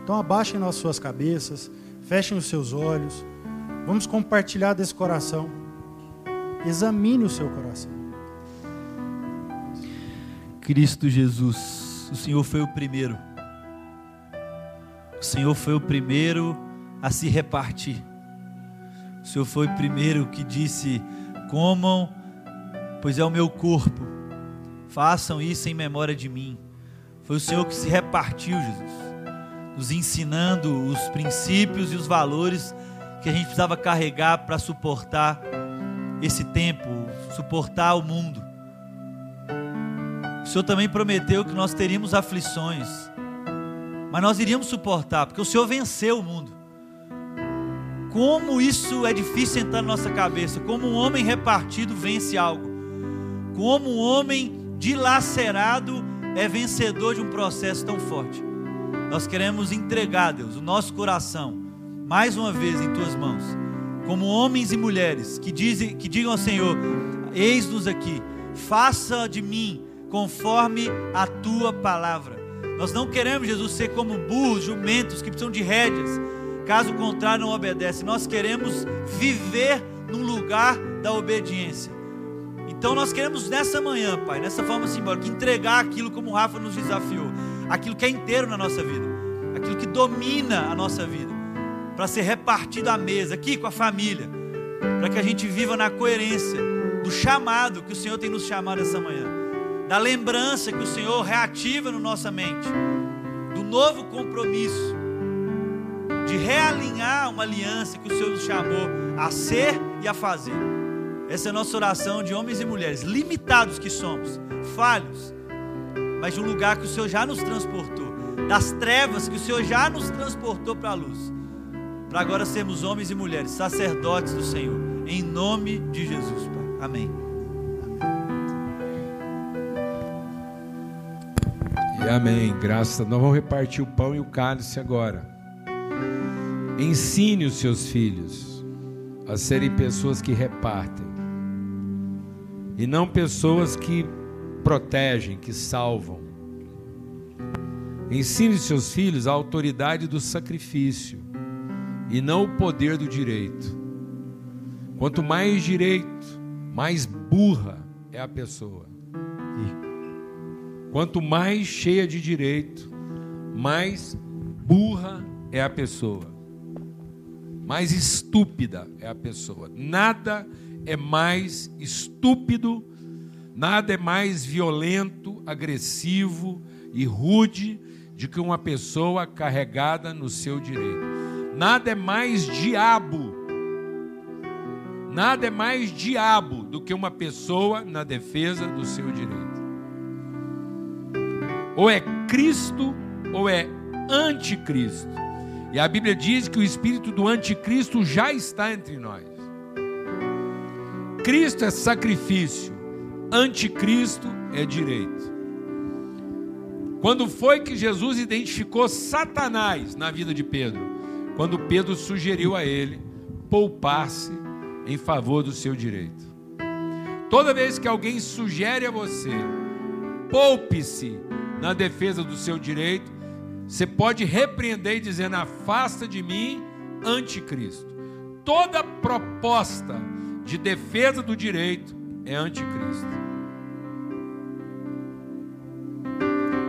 Então abaixem as suas cabeças, fechem os seus olhos. Vamos compartilhar desse coração. Examine o seu coração. Cristo Jesus, o Senhor foi o primeiro. O Senhor foi o primeiro a se repartir. O Senhor foi o primeiro que disse: Comam, pois é o meu corpo Façam isso em memória de mim. Foi o Senhor que se repartiu, Jesus, nos ensinando os princípios e os valores que a gente precisava carregar para suportar esse tempo, suportar o mundo. O Senhor também prometeu que nós teríamos aflições, mas nós iríamos suportar, porque o Senhor venceu o mundo. Como isso é difícil entrar na nossa cabeça, como um homem repartido vence algo, como um homem dilacerado é vencedor de um processo tão forte. Nós queremos entregar, Deus, o nosso coração mais uma vez em tuas mãos, como homens e mulheres que, dizem, que digam ao Senhor: Eis-nos aqui, faça de mim conforme a tua palavra. Nós não queremos, Jesus, ser como burros, jumentos que precisam de rédeas, caso contrário, não obedecem. Nós queremos viver num lugar da obediência. Então nós queremos nessa manhã, Pai, nessa forma simbólica, entregar aquilo como o Rafa nos desafiou, aquilo que é inteiro na nossa vida, aquilo que domina a nossa vida, para ser repartido à mesa, aqui com a família, para que a gente viva na coerência do chamado que o Senhor tem nos chamado essa manhã, da lembrança que o Senhor reativa no nossa mente, do novo compromisso, de realinhar uma aliança que o Senhor nos chamou a ser e a fazer. Essa é a nossa oração de homens e mulheres, limitados que somos, falhos, mas de um lugar que o Senhor já nos transportou, das trevas que o Senhor já nos transportou para a luz, para agora sermos homens e mulheres, sacerdotes do Senhor, em nome de Jesus, Pai. Amém. E amém. Graças. Nós vamos repartir o pão e o cálice agora. Ensine os seus filhos a serem pessoas que repartem e não pessoas que protegem, que salvam. Ensine seus filhos a autoridade do sacrifício e não o poder do direito. Quanto mais direito, mais burra é a pessoa. Quanto mais cheia de direito, mais burra é a pessoa. Mais estúpida é a pessoa. Nada é mais estúpido, nada é mais violento, agressivo e rude de que uma pessoa carregada no seu direito. Nada é mais diabo, nada é mais diabo do que uma pessoa na defesa do seu direito. Ou é Cristo ou é anticristo. E a Bíblia diz que o espírito do anticristo já está entre nós. Cristo é sacrifício, anticristo é direito. Quando foi que Jesus identificou Satanás na vida de Pedro? Quando Pedro sugeriu a ele poupar-se em favor do seu direito. Toda vez que alguém sugere a você, poupe-se na defesa do seu direito, você pode repreender dizendo: afasta de mim, anticristo. Toda proposta de defesa do direito é anticristo.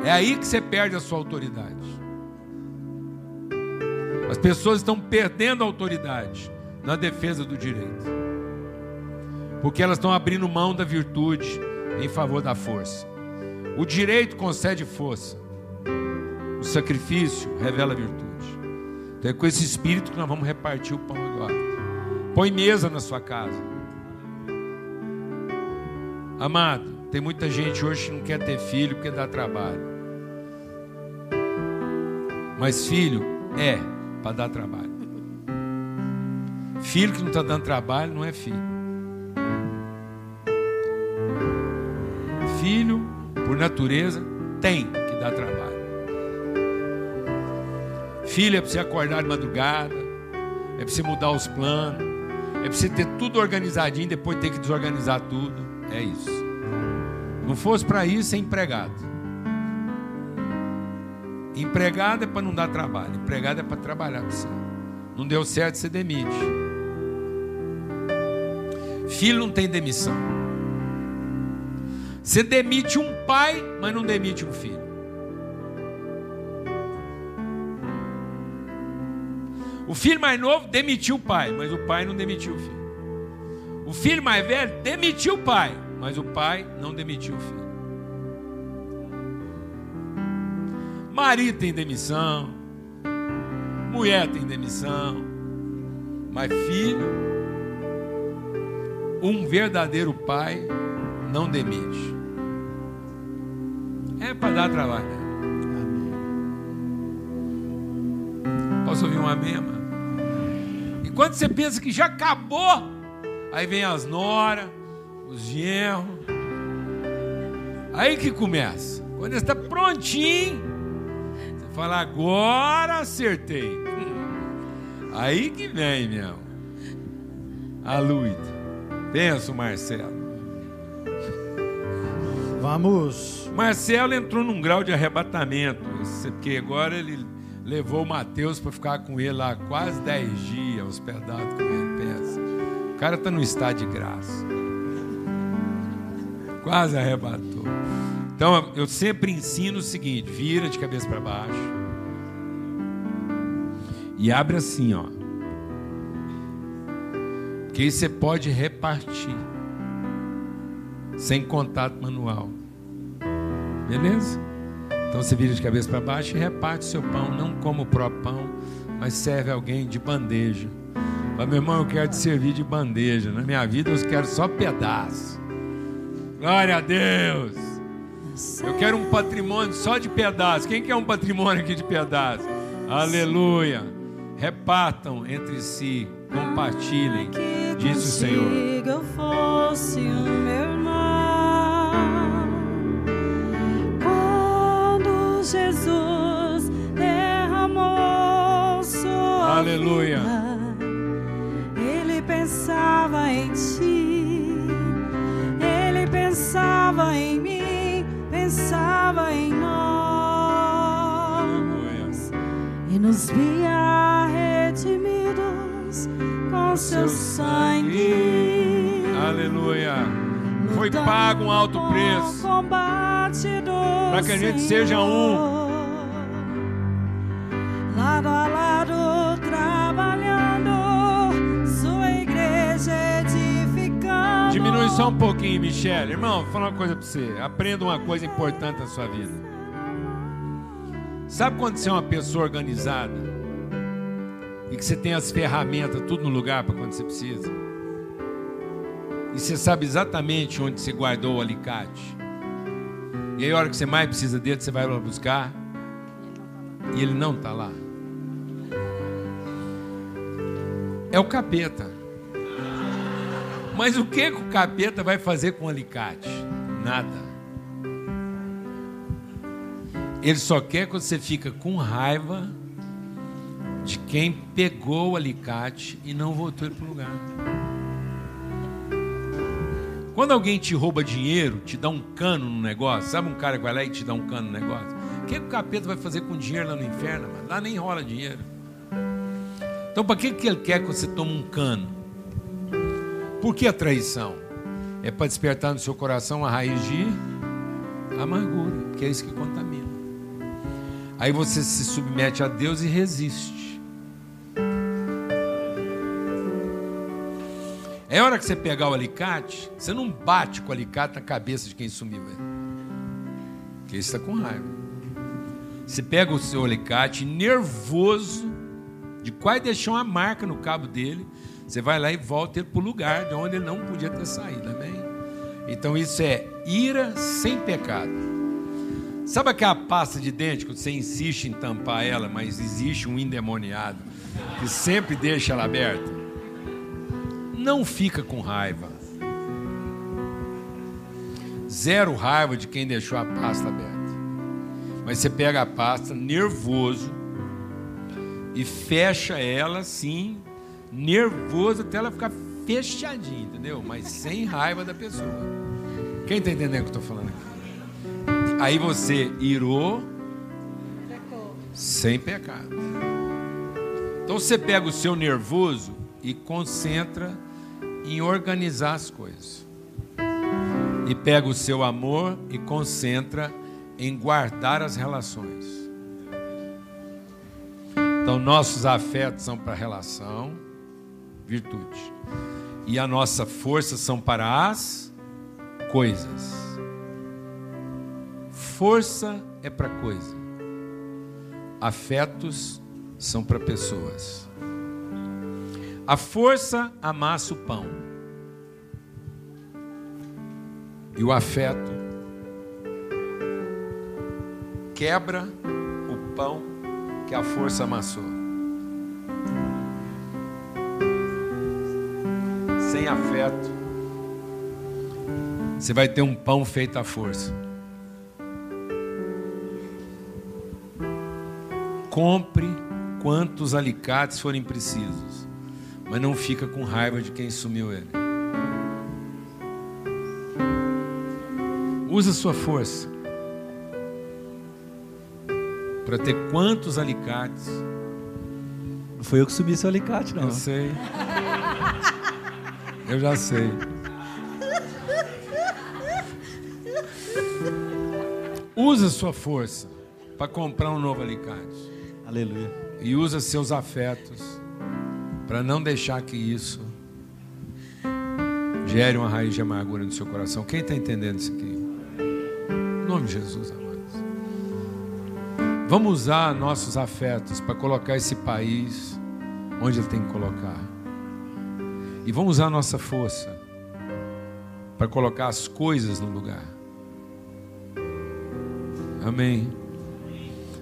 É aí que você perde a sua autoridade. As pessoas estão perdendo a autoridade na defesa do direito. Porque elas estão abrindo mão da virtude em favor da força. O direito concede força. O sacrifício revela virtude. Então é com esse espírito que nós vamos repartir o pão agora. Põe mesa na sua casa. Amado, tem muita gente hoje que não quer ter filho porque dá trabalho. Mas filho é para dar trabalho. Filho que não está dando trabalho não é filho. Filho, por natureza, tem que dar trabalho. Filho é para você acordar de madrugada, é para você mudar os planos, é você ter tudo organizadinho, depois ter que desorganizar tudo. É isso. Não fosse para isso, é empregado. Empregado é para não dar trabalho, empregado é para trabalhar para você. Não deu certo, você demite. Filho não tem demissão. Você demite um pai, mas não demite um filho. O filho mais novo demitiu o pai, mas o pai não demitiu o filho. O filho mais velho demitiu o pai, mas o pai não demitiu o filho. Marido tem demissão, mulher tem demissão, mas filho, um verdadeiro pai não demite. É para dar trabalho. né? Posso ouvir um amém, mano? Quando você pensa que já acabou, aí vem as noras, os genros. Aí que começa. Quando está prontinho, você fala, agora acertei. Aí que vem, meu. A Luísa. Pensa o Marcelo. Vamos. Marcelo entrou num grau de arrebatamento, porque agora ele levou o Mateus para ficar com ele lá quase 10 dias, hospedado com ele. Pensa. O cara está no estado de graça. Quase arrebatou. Então eu sempre ensino o seguinte: vira de cabeça para baixo e abre assim, ó. Que aí você pode repartir sem contato manual. Beleza? Então você vira de cabeça para baixo e reparte seu pão, não como o próprio pão, mas serve alguém de bandeja. Fala, meu irmão, eu quero te servir de bandeja. Na minha vida eu quero só pedaço. Glória a Deus. Eu quero um patrimônio só de pedaço. Quem quer um patrimônio aqui de pedaço? Aleluia. Repartam entre si, compartilhem, disse o Senhor. Eu fosse o meu Aleluia. ele pensava em ti, ele pensava em mim, pensava em nós e nos via redimidos com seu sangue. Aleluia. Foi pago um alto preço para que a gente seja um. Só um pouquinho, Michele. Irmão, vou falar uma coisa para você. Aprenda uma coisa importante na sua vida. Sabe quando você é uma pessoa organizada e que você tem as ferramentas tudo no lugar para quando você precisa? E você sabe exatamente onde você guardou o alicate. E aí, a hora que você mais precisa dele, você vai lá buscar e ele não está lá. É o capeta. Mas o que, que o capeta vai fazer com o alicate? Nada. Ele só quer que você fica com raiva de quem pegou o alicate e não voltou ele para o lugar. Quando alguém te rouba dinheiro, te dá um cano no negócio, sabe um cara que vai lá e te dá um cano no negócio? O que, que o capeta vai fazer com dinheiro lá no inferno? Mano? Lá nem rola dinheiro. Então, para que, que ele quer que você tome um cano? Por que a traição? É para despertar no seu coração a raiz de amargura, que é isso que contamina. Aí você se submete a Deus e resiste. É hora que você pegar o alicate, você não bate com o alicate na cabeça de quem sumiu. Porque ele está com raiva. Você pega o seu alicate, nervoso, de quase deixar uma marca no cabo dele, você vai lá e volta ele para o lugar de onde ele não podia ter saído, amém? Então isso é ira sem pecado. Sabe aquela pasta de dente que você insiste em tampar ela, mas existe um endemoniado que sempre deixa ela aberta? Não fica com raiva. Zero raiva de quem deixou a pasta aberta. Mas você pega a pasta nervoso e fecha ela assim, nervoso até ela ficar fechadinha, entendeu? Mas sem raiva da pessoa. Quem está entendendo o que eu estou falando aqui? Aí você irou sem pecado. Então você pega o seu nervoso e concentra em organizar as coisas. E pega o seu amor e concentra em guardar as relações. Então nossos afetos são para relação, virtude. E a nossa força são para as coisas. Força é para coisa. Afetos são para pessoas. A força amassa o pão. E o afeto quebra o pão que a força amassou. Sem afeto, você vai ter um pão feito à força. Compre quantos alicates forem precisos, mas não fica com raiva de quem sumiu ele. Usa sua força para ter quantos alicates. Não foi eu que subi seu alicate, não. Eu sei. Eu já sei. Usa sua força para comprar um novo alicate. Aleluia. E usa seus afetos para não deixar que isso gere uma raiz de amargura no seu coração. Quem está entendendo isso aqui? Em nome de Jesus, amados. Vamos usar nossos afetos para colocar esse país onde ele tem que colocar. E vamos usar a nossa força para colocar as coisas no lugar. Amém.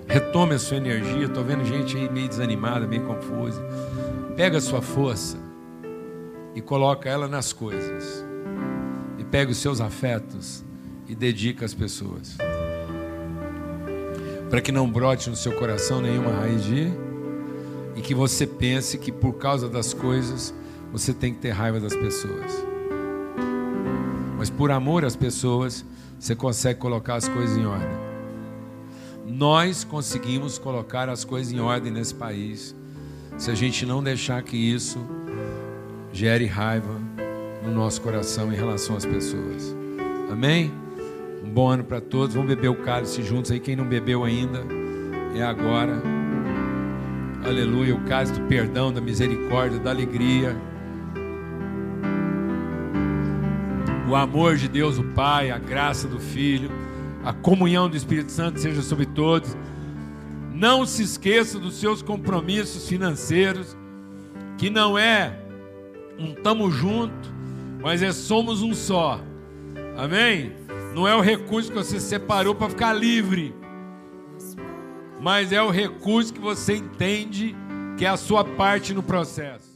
Retome a sua energia. Estou vendo gente aí meio desanimada, meio confusa. Pega a sua força e coloca ela nas coisas. E pega os seus afetos e dedica às pessoas. Para que não brote no seu coração nenhuma raiz de e que você pense que por causa das coisas você tem que ter raiva das pessoas. Mas por amor às pessoas, você consegue colocar as coisas em ordem. Nós conseguimos colocar as coisas em ordem nesse país se a gente não deixar que isso gere raiva no nosso coração em relação às pessoas. Amém? Um bom ano para todos. Vamos beber o cálice juntos aí. Quem não bebeu ainda, é agora. Aleluia. O cálice do perdão, da misericórdia, da alegria. O amor de Deus, o Pai, a graça do Filho, a comunhão do Espírito Santo seja sobre todos. Não se esqueça dos seus compromissos financeiros, que não é um tamo junto, mas é somos um só. Amém? Não é o recurso que você separou para ficar livre, mas é o recurso que você entende que é a sua parte no processo.